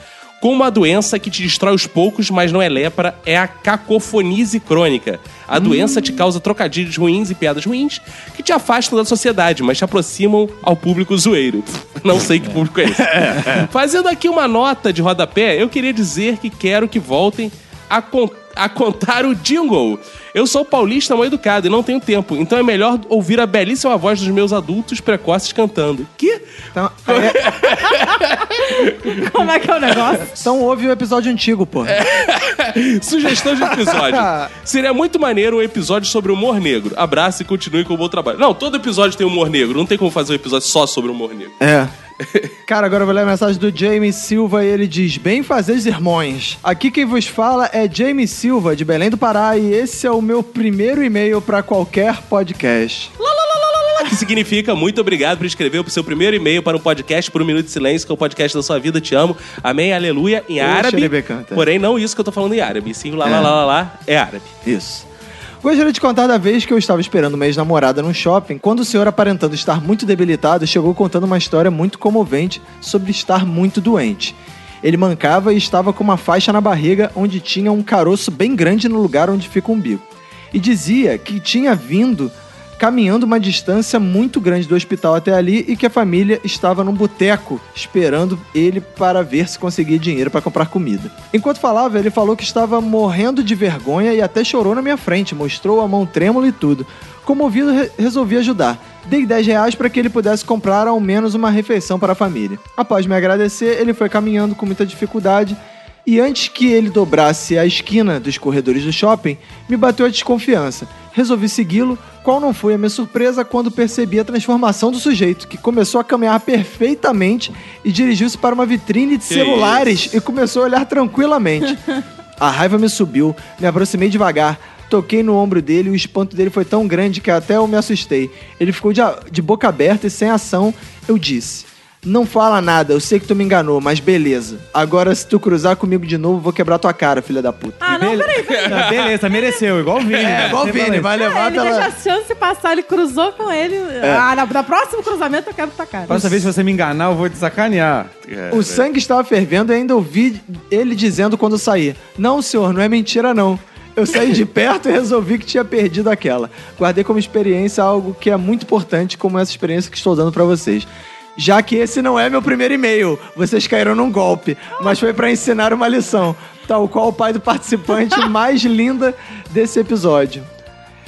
com uma doença que te destrói aos poucos, mas não é lepra, é a cacofonise crônica. A doença te causa trocadilhos ruins e piadas ruins que te afastam da sociedade, mas te aproximam ao público zoeiro. Não sei que público é esse. Fazendo aqui uma nota de rodapé, eu queria dizer que quero que voltem a, con- a contar o jingle. Eu sou paulista mal educado e não tenho tempo, então é melhor ouvir a belíssima voz dos meus adultos precoces cantando. Que?
Então, é,
Como é que é o negócio?
então ouve o episódio antigo, pô.
Sugestão de episódio. Seria muito maneiro um episódio sobre humor negro. Abraço e continue com o bom trabalho. Não, todo episódio tem humor negro. Não tem como fazer um episódio só sobre humor negro.
É. Cara, agora eu vou ler a mensagem do Jamie Silva e ele diz: Bem fazer, irmãos. Aqui quem vos fala é Jamie Silva, de Belém do Pará, e esse é o meu primeiro e-mail pra qualquer podcast.
Que significa muito obrigado por escrever o seu primeiro e-mail para um podcast por um minuto de silêncio, que é o podcast da sua vida. Te amo. Amém, aleluia, em árabe.
Canta.
Porém, não isso que eu tô falando em árabe. Sim, lá, lá,
É.
lá, lá, lá, é árabe.
Isso. Gostaria de contar da vez que eu estava esperando uma ex-namorada num shopping, quando o senhor, aparentando estar muito debilitado, chegou contando uma história muito comovente sobre estar muito doente. Ele mancava e estava com uma faixa na barriga onde tinha um caroço bem grande no lugar onde fica o umbigo. E dizia que tinha vindo caminhando uma distância muito grande do hospital até ali e que a família estava num boteco esperando ele para ver se conseguia dinheiro para comprar comida. Enquanto falava, ele falou que estava morrendo de vergonha e até chorou na minha frente, mostrou a mão trêmula e tudo. Comovido, re- resolvi ajudar. Dei 10 reais para que ele pudesse comprar ao menos uma refeição para a família. Após me agradecer, ele foi caminhando com muita dificuldade e antes que ele dobrasse a esquina dos corredores do shopping, me bateu a desconfiança. Resolvi segui-lo, qual não foi a minha surpresa quando percebi a transformação do sujeito, que começou a caminhar perfeitamente e dirigiu-se para uma vitrine de celulares e começou a olhar tranquilamente. A raiva me subiu, me aproximei devagar, Toquei no ombro dele e o espanto dele foi tão grande que até eu me assustei. Ele ficou de, de boca aberta e sem ação. Eu disse: Não fala nada, eu sei que tu me enganou, mas beleza. Agora, se tu cruzar comigo de novo, vou quebrar tua cara, filha da puta.
Ah, não, peraí, peraí.
Ah, beleza, mereceu, igual o Vini.
É,
né?
igual o Vini, vai
Ah,
levar
ele
pela.
deixa a chance passar, ele cruzou com ele. Ah, na, na próximo cruzamento eu quero tua cara.
Próxima vez que você me enganar, eu vou te sacanear.
O sangue estava fervendo e ainda ouvi ele dizendo quando saí: Não, senhor, não é mentira, não. Eu saí de perto e resolvi que tinha perdido aquela. Guardei como experiência algo que é muito importante, como essa experiência que estou dando pra vocês. Já que esse não é meu primeiro e-mail, vocês caíram num golpe, mas foi pra ensinar uma lição, tal qual o pai do participante mais linda desse episódio.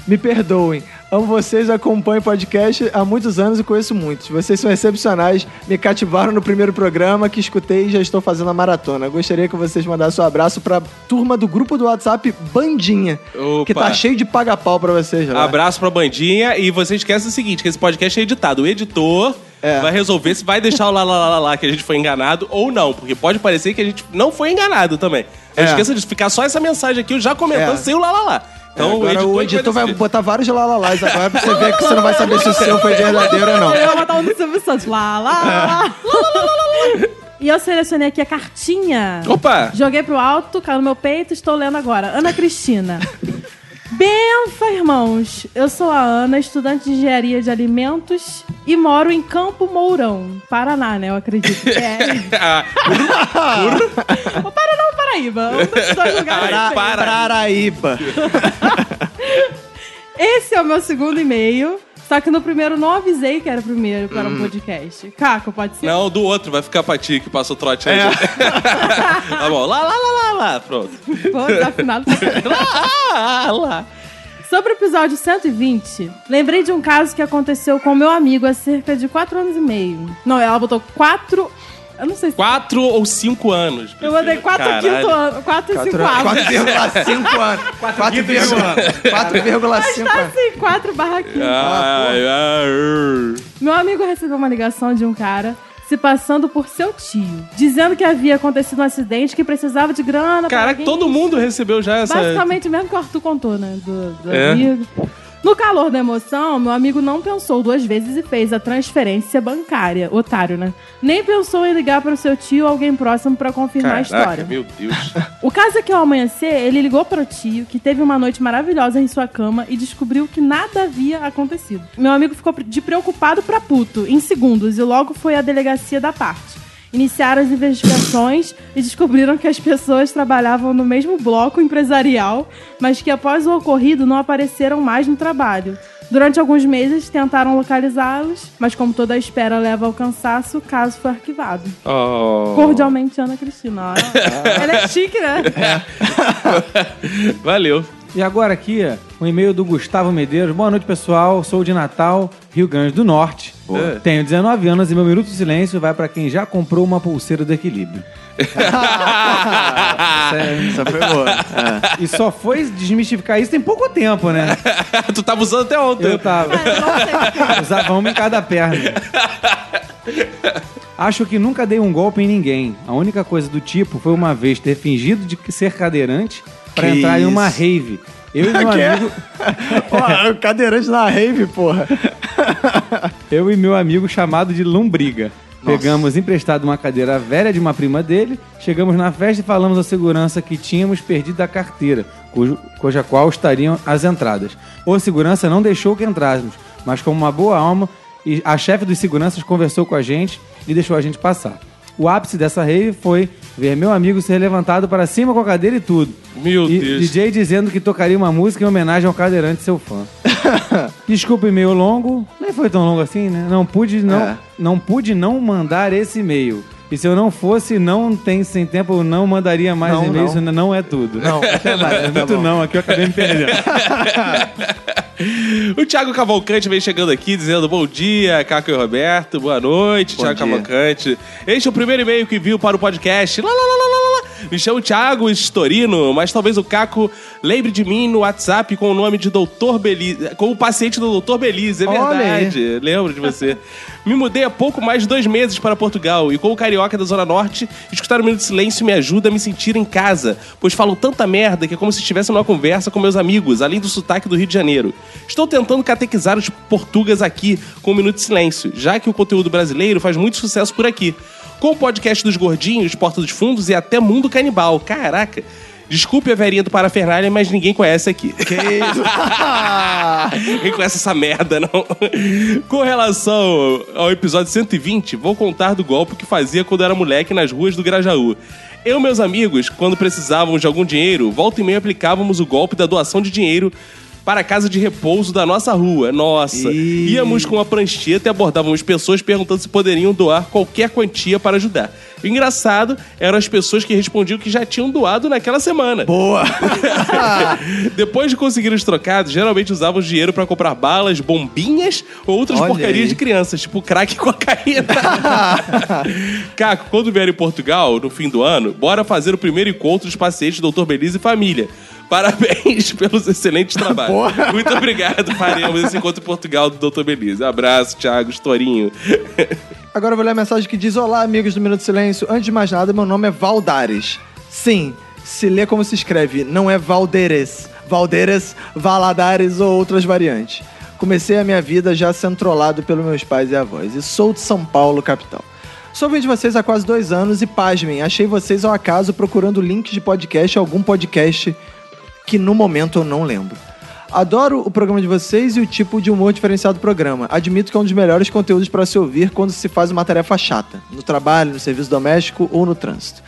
Me perdoem. Amo vocês, acompanho o podcast há muitos anos e conheço muitos. Vocês são excepcionais, me cativaram no primeiro programa que escutei e já estou fazendo a maratona. Gostaria que vocês mandassem um abraço pra turma do grupo do WhatsApp Bandinha,
Opa.
que tá cheio de paga-pau pra vocês lá.
Abraço pra Bandinha e você esquece o seguinte, que esse podcast é editado. O editor
É.
vai resolver se vai deixar o lá, lá, lá, lá, lá que a gente foi enganado ou não, porque pode parecer que a gente não foi enganado também. Não
É.
esqueça de ficar só essa mensagem aqui, eu já comentando,
É.
sem o lá, lá, lá. Então
Agora o editor vai
decidir.
botar vários lalalás agora pra você ver que você não vai saber se o seu foi verdadeiro ou não.
Eu vou botar um do Silvio Santos. Lá, lá, lá. E eu selecionei aqui a cartinha.
Opa!
Joguei pro alto, caiu no meu peito, estou lendo agora. Ana Cristina. Benfa, irmãos. Eu sou a Ana, estudante de engenharia de alimentos e moro em Campo Mourão, Paraná, né? Eu acredito que é. O Paraná ou Paraíba? Um dos dois lugares.
Para-.
Paraíba.
Esse é o meu segundo e-mail. Só que no primeiro não avisei que era o primeiro para um podcast. Caco, pode ser?
Não, do outro, vai ficar pra ti que passou trote aí. tá bom, lá, lá, lá, lá, lá, pronto.
Pô, desafinado pra caralho.
Lá, lá.
Sobre o episódio 120, lembrei de um caso que aconteceu com meu amigo há cerca de 4 anos e meio. Não, ela botou 4. Eu não sei se.
Quatro ou cinco anos.
Eu botei 4
Caralho.
quinto ano. 4 e 5 anos.
4,5 anos. 4,5
Mas tá assim, 4 barra 15.
Ai, ai,
Meu amigo recebeu uma ligação de um cara se passando por seu tio, dizendo que havia acontecido um acidente que precisava de grana. pra
Caraca, todo mundo recebeu já essa.
Basicamente, mesmo que o Arthur contou, né? Do, do
É.
amigo. No calor da emoção, meu amigo não pensou duas vezes e fez a transferência bancária. Otário, né? Nem pensou em ligar para o seu tio ou alguém próximo para confirmar a
Caraca,
história.
meu Deus.
O caso é que ao amanhecer, ele ligou para o tio, que teve uma noite maravilhosa em sua cama e descobriu que nada havia acontecido. Meu amigo ficou de preocupado para puto, em segundos, e logo foi à delegacia da parte. Iniciaram as investigações e descobriram que as pessoas trabalhavam no mesmo bloco empresarial, mas que após o ocorrido não apareceram mais no trabalho. Durante alguns meses tentaram localizá-los, mas como toda a espera leva ao cansaço, o caso foi arquivado.
Oh.
Cordialmente, Ana Cristina. Ela é chique, né?
Valeu.
E agora aqui, um e-mail do Gustavo Medeiros. Boa noite, pessoal. Sou de Natal, Rio Grande do Norte. Tenho 19 anos e meu minuto de silêncio vai pra quem já comprou uma pulseira do equilíbrio.
Essa foi boa.
E só foi desmistificar isso tem pouco tempo, né?
tu tava usando até ontem.
Eu tava. Usava uma em cada perna. Acho que nunca dei um golpe em ninguém. A única coisa do tipo foi uma vez ter fingido de ser cadeirante pra
Que
entrar em uma
isso?
rave. Eu e meu
Que é?
amigo,
Ó, o cadeirante na rave, porra.
eu e meu amigo chamado de Lombriga. Pegamos emprestado uma cadeira velha de uma prima dele, chegamos na festa e falamos à segurança que tínhamos perdido a carteira, cujo, cuja qual estariam as entradas. O segurança não deixou que entrássemos, mas como uma boa alma, e a chefe dos seguranças conversou com a gente e deixou a gente passar. O ápice dessa rave foi ver meu amigo ser levantado para cima com a cadeira e tudo.
Meu
E
Deus.
DJ dizendo que tocaria uma música em homenagem ao cadeirante seu fã. Desculpa e-mail longo, nem foi tão longo assim, né? Não pude não,
É.
não pude não mandar esse e-mail. E se eu não fosse, não tem sem tempo, eu não mandaria mais
Não,
e-mail.
não.
Não é tudo.
Não,
é
tá
muito
bom.
não, aqui eu acabei me perdendo.
O Thiago Cavalcante vem chegando aqui dizendo bom dia, Caco e Roberto. Boa noite,
Bom
Thiago
dia.
Cavalcante. Este é o primeiro e-mail que viu para o podcast. Lá, lá, lá, lá. Me chamo Thiago Storino, mas talvez o Caco lembre de mim no WhatsApp com o nome de Doutor Belize, com o paciente do Doutor Belize, é verdade. Lembro de você. Me mudei há pouco mais de dois meses para Portugal e com o carioca da Zona Norte, escutar o Minuto de Silêncio me ajuda a me sentir em casa, pois falo tanta merda que é como se estivesse numa conversa com meus amigos, além do sotaque do Rio de Janeiro. Estou tentando catequizar os portugas aqui com o Minuto de Silêncio, já que o conteúdo brasileiro faz muito sucesso por aqui. Com o podcast dos Gordinhos, Porta dos Fundos e até Mundo Canibal. Caraca! Desculpe a verinha do Parafernália, mas ninguém conhece aqui.
Que isso?
Ninguém conhece essa merda, não. Com relação ao episódio 120, vou contar do golpe que fazia quando era moleque nas ruas do Grajaú. Eu e meus amigos, quando precisávamos de algum dinheiro, volta e meia aplicávamos o golpe da doação de dinheiro para a casa de repouso da nossa rua. Nossa.
Ih.
Íamos com uma prancheta e abordávamos pessoas perguntando se poderiam doar qualquer quantia para ajudar. O engraçado eram as pessoas que respondiam que já tinham doado naquela semana.
Boa!
Depois de conseguir os trocados, geralmente usávamos dinheiro pra comprar balas, bombinhas ou outras
Olha
porcarias
aí.
de crianças, tipo crack e cocaína. Caco, quando vier em Portugal, no fim do ano, bora fazer o primeiro encontro dos pacientes do Dr. Belize e família. Parabéns pelos excelentes trabalhos.
Porra.
Muito obrigado. Faremos esse encontro em Portugal do Dr. Belize. Abraço, Thiago, Estorinho.
Agora eu vou ler a mensagem que diz: Olá, amigos do Minuto de Silêncio. Antes de mais nada, meu nome é Valdares. Sim, se lê como se escreve, não é Valderes. Valderes, Valadares ou outras variantes. Comecei a minha vida já sendo trollado pelos meus pais e avós. E sou de São Paulo, capital. Sou ouvinte de vocês há quase dois anos e, pasmem, achei vocês ao acaso procurando links de podcast, algum podcast que no momento eu não lembro. Adoro o programa de vocês e o tipo de humor diferenciado do programa. Admito que é um dos melhores conteúdos para se ouvir quando se faz uma tarefa chata, no trabalho, no serviço doméstico ou no trânsito.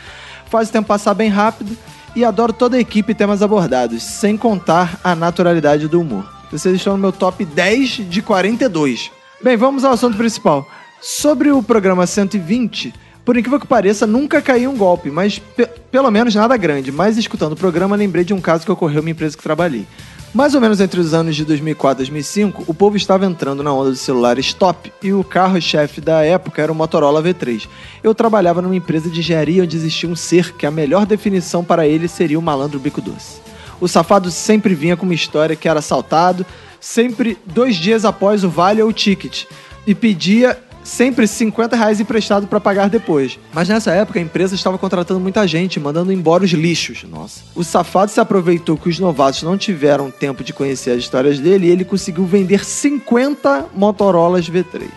Faz o tempo passar bem rápido e adoro toda a equipe e temas abordados, sem contar a naturalidade do humor. Vocês estão no meu top 10 de 42. Bem, vamos ao assunto principal. Sobre o programa 120, por incrível que pareça, nunca caiu um golpe, mas pe- pelo menos nada grande. Mas escutando o programa, lembrei de um caso que ocorreu em uma empresa que trabalhei. Mais ou menos entre os anos de 2004 e 2005, o povo estava entrando na onda dos celulares top e o carro-chefe da época era o Motorola V3. Eu trabalhava numa empresa de engenharia onde existia um ser que a melhor definição para ele seria o malandro bico doce. O safado sempre vinha com uma história que era assaltado, sempre dois dias após o vale ou o ticket, e pedia sempre 50 reais emprestado para pagar depois. Mas nessa época a empresa estava contratando muita gente, mandando embora os lixos. Nossa. O safado se aproveitou que os novatos não tiveram tempo de conhecer as histórias dele e ele conseguiu vender 50 Motorolas V3.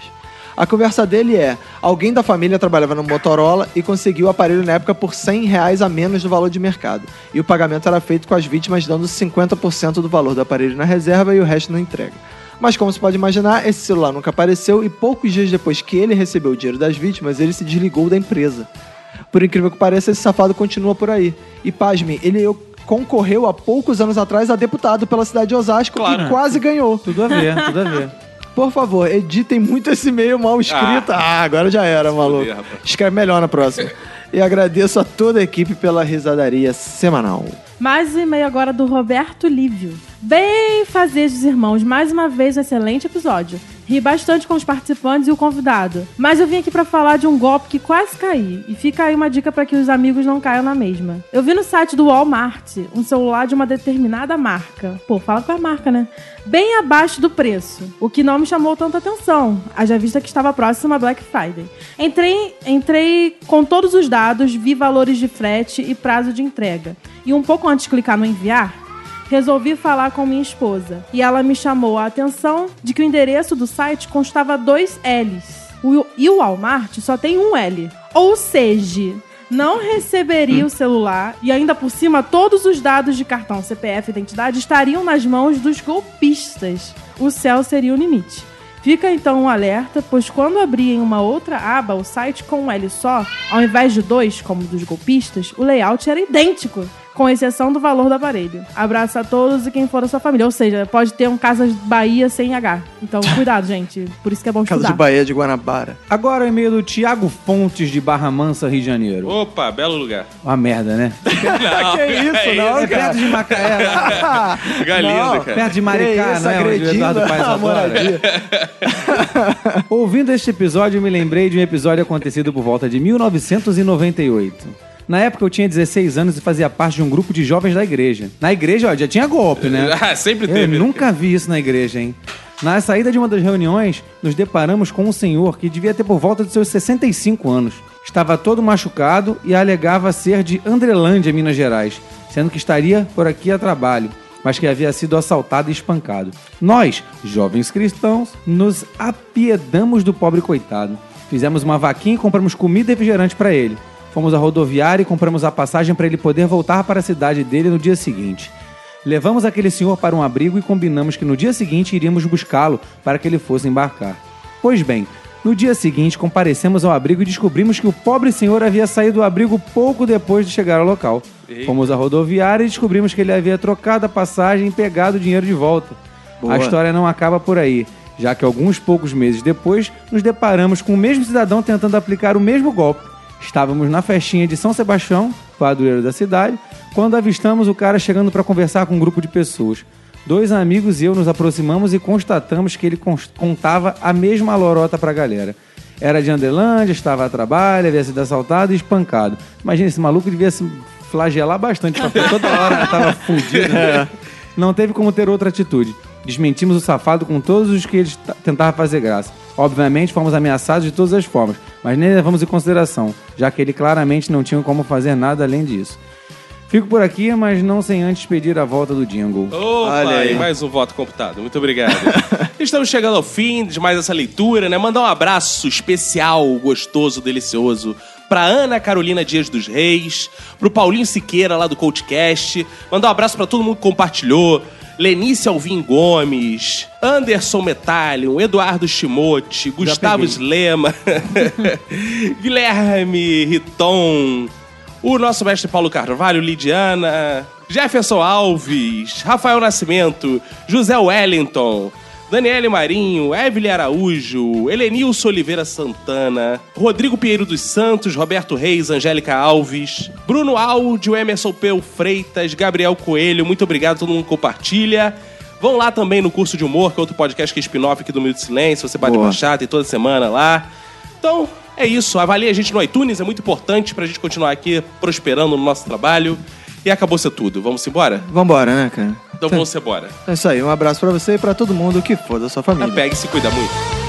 A conversa dele é: alguém da família trabalhava no Motorola e conseguiu o aparelho na época por 100 reais a menos do valor de mercado. E o pagamento era feito com as vítimas dando 50% do valor do aparelho na reserva e o resto na entrega. Mas como se pode imaginar, esse celular nunca apareceu e poucos dias depois que ele recebeu o dinheiro das vítimas, ele se desligou da empresa. Por incrível que pareça, esse safado continua por aí. E pasme, ele concorreu há poucos anos atrás a deputado pela cidade de Osasco e quase ganhou.
Tudo a ver, tudo a ver.
Por favor, editem muito esse e-mail mal escrito. Ah, agora já era, maluco.
fuder.
Escreve melhor na próxima. e agradeço a toda a equipe pela risadaria semanal.
Mais um e-mail agora do Roberto Lívio. Bem fazejos, irmãos. Mais uma vez, um excelente episódio. Ri bastante com os participantes e o convidado. Mas eu vim aqui pra falar de um golpe que quase caí. E fica aí uma dica pra que os amigos não caiam na mesma. Eu vi no site do Walmart um celular de uma determinada marca. Pô, fala com a marca, né? Bem abaixo do preço. O que não me chamou tanta atenção. Haja vista que estava próxima a Black Friday. Entrei, entrei com todos os dados, vi valores de frete e prazo de entrega. E um pouco antes de clicar no enviar, resolvi falar com minha esposa. E ela me chamou a atenção de que o endereço do site constava dois L's. O- e o Walmart só tem um L. Ou seja, não receberia o celular e ainda por cima todos os dados de cartão, CPF identidade estariam nas mãos dos golpistas. O céu seria o limite. Fica então um alerta, pois quando abrir em uma outra aba o site com um L só, ao invés de dois, como dos golpistas, o layout era idêntico, com exceção do valor do aparelho. Abraço a todos e quem for da sua família. Ou seja, pode ter um Casas Bahia sem H. Então, cuidado, gente. Por isso que é bom
Casa
estudar.
de Bahia de Guanabara.
Agora o e-mail do Thiago Fontes de Barra Mansa, Rio de Janeiro.
Opa, belo lugar.
Uma merda, né?
Não,
que isso, não,
É perto de Macaé, né?
Lindo, cara.
perto de Maricá,
isso,
é? Onde o Eduardo Paes adora.
moradia.
Ouvindo este episódio, me lembrei de um episódio acontecido por volta de 1998. Na época eu tinha 16 anos e fazia parte de um grupo de jovens da igreja. Na igreja, ó, já tinha golpe, né?
Ah, sempre
Eu
teve.
nunca vi isso na igreja, hein? Na saída de uma das reuniões, nos deparamos com um senhor que devia ter por volta de seus 65 anos. Estava todo machucado e alegava ser de Andrelândia, Minas Gerais, sendo que estaria por aqui a trabalho, mas que havia sido assaltado e espancado. Nós, jovens cristãos, nos apiedamos do pobre coitado. Fizemos uma vaquinha e compramos comida e refrigerante para ele. Fomos à rodoviária e compramos a passagem para ele poder voltar para a cidade dele no dia seguinte. Levamos aquele senhor para um abrigo e combinamos que no dia seguinte iríamos buscá-lo para que ele fosse embarcar. Pois bem, no dia seguinte comparecemos ao abrigo e descobrimos que o pobre senhor havia saído do abrigo pouco depois de chegar ao local. Fomos à rodoviária e descobrimos que ele havia trocado a passagem e pegado o dinheiro de volta.
Boa.
A história não acaba por aí, já que alguns poucos meses depois nos deparamos com o mesmo cidadão tentando aplicar o mesmo golpe. Estávamos na festinha de São Sebastião, padroeiro da cidade, quando avistamos o cara chegando para conversar com um grupo de pessoas. Dois amigos e eu nos aproximamos e constatamos que ele contava a mesma lorota pra galera. Era de Andelândia, estava a trabalho, havia sido assaltado e espancado. Imagina, esse maluco devia se flagelar bastante, porque toda hora estava fudido. né? Não teve como ter outra atitude. Desmentimos o safado com todos os que eles t- tentavam fazer graça. Obviamente, fomos ameaçados de todas as formas, mas nem levamos em consideração, já que ele claramente não tinha como fazer nada além disso. Fico por aqui, mas não sem antes pedir a volta do jingle.
Opa,
Olha aí.
e mais um voto computado. Muito obrigado. Estamos chegando ao fim de mais essa leitura, né? Mandar um abraço especial, gostoso, delicioso pra Ana Carolina Dias dos Reis, pro Paulinho Siqueira lá do CoachCast. Mandar um abraço pra todo mundo que compartilhou. Lenice Alvim Gomes, Anderson Metallion, Eduardo Chimote, Gustavo. Slema, Guilherme Riton, o nosso mestre Paulo Carvalho, Lidiana, Jefferson Alves, Rafael Nascimento, José Wellington, Daniele Marinho, Evelyn Araújo, Helenilson Oliveira Santana, Rodrigo Pinheiro dos Santos, Roberto Reis, Angélica Alves, Bruno Áudio, Emerson Peu Freitas, Gabriel Coelho, muito obrigado, todo mundo compartilha. Vão lá também no Curso de Humor, que é outro podcast que é spin-off aqui do Minuto de Silêncio, você pode
Boa.
baixar, tem toda semana lá. Então, é isso. Avalie a gente no iTunes, é muito importante pra gente continuar aqui prosperando no nosso trabalho. E acabou ser tudo. Vamos embora?
Vambora, né, cara?
Então vamos embora.
É isso aí. Um abraço pra você e pra todo mundo que for da sua família.
Pega e se cuida muito.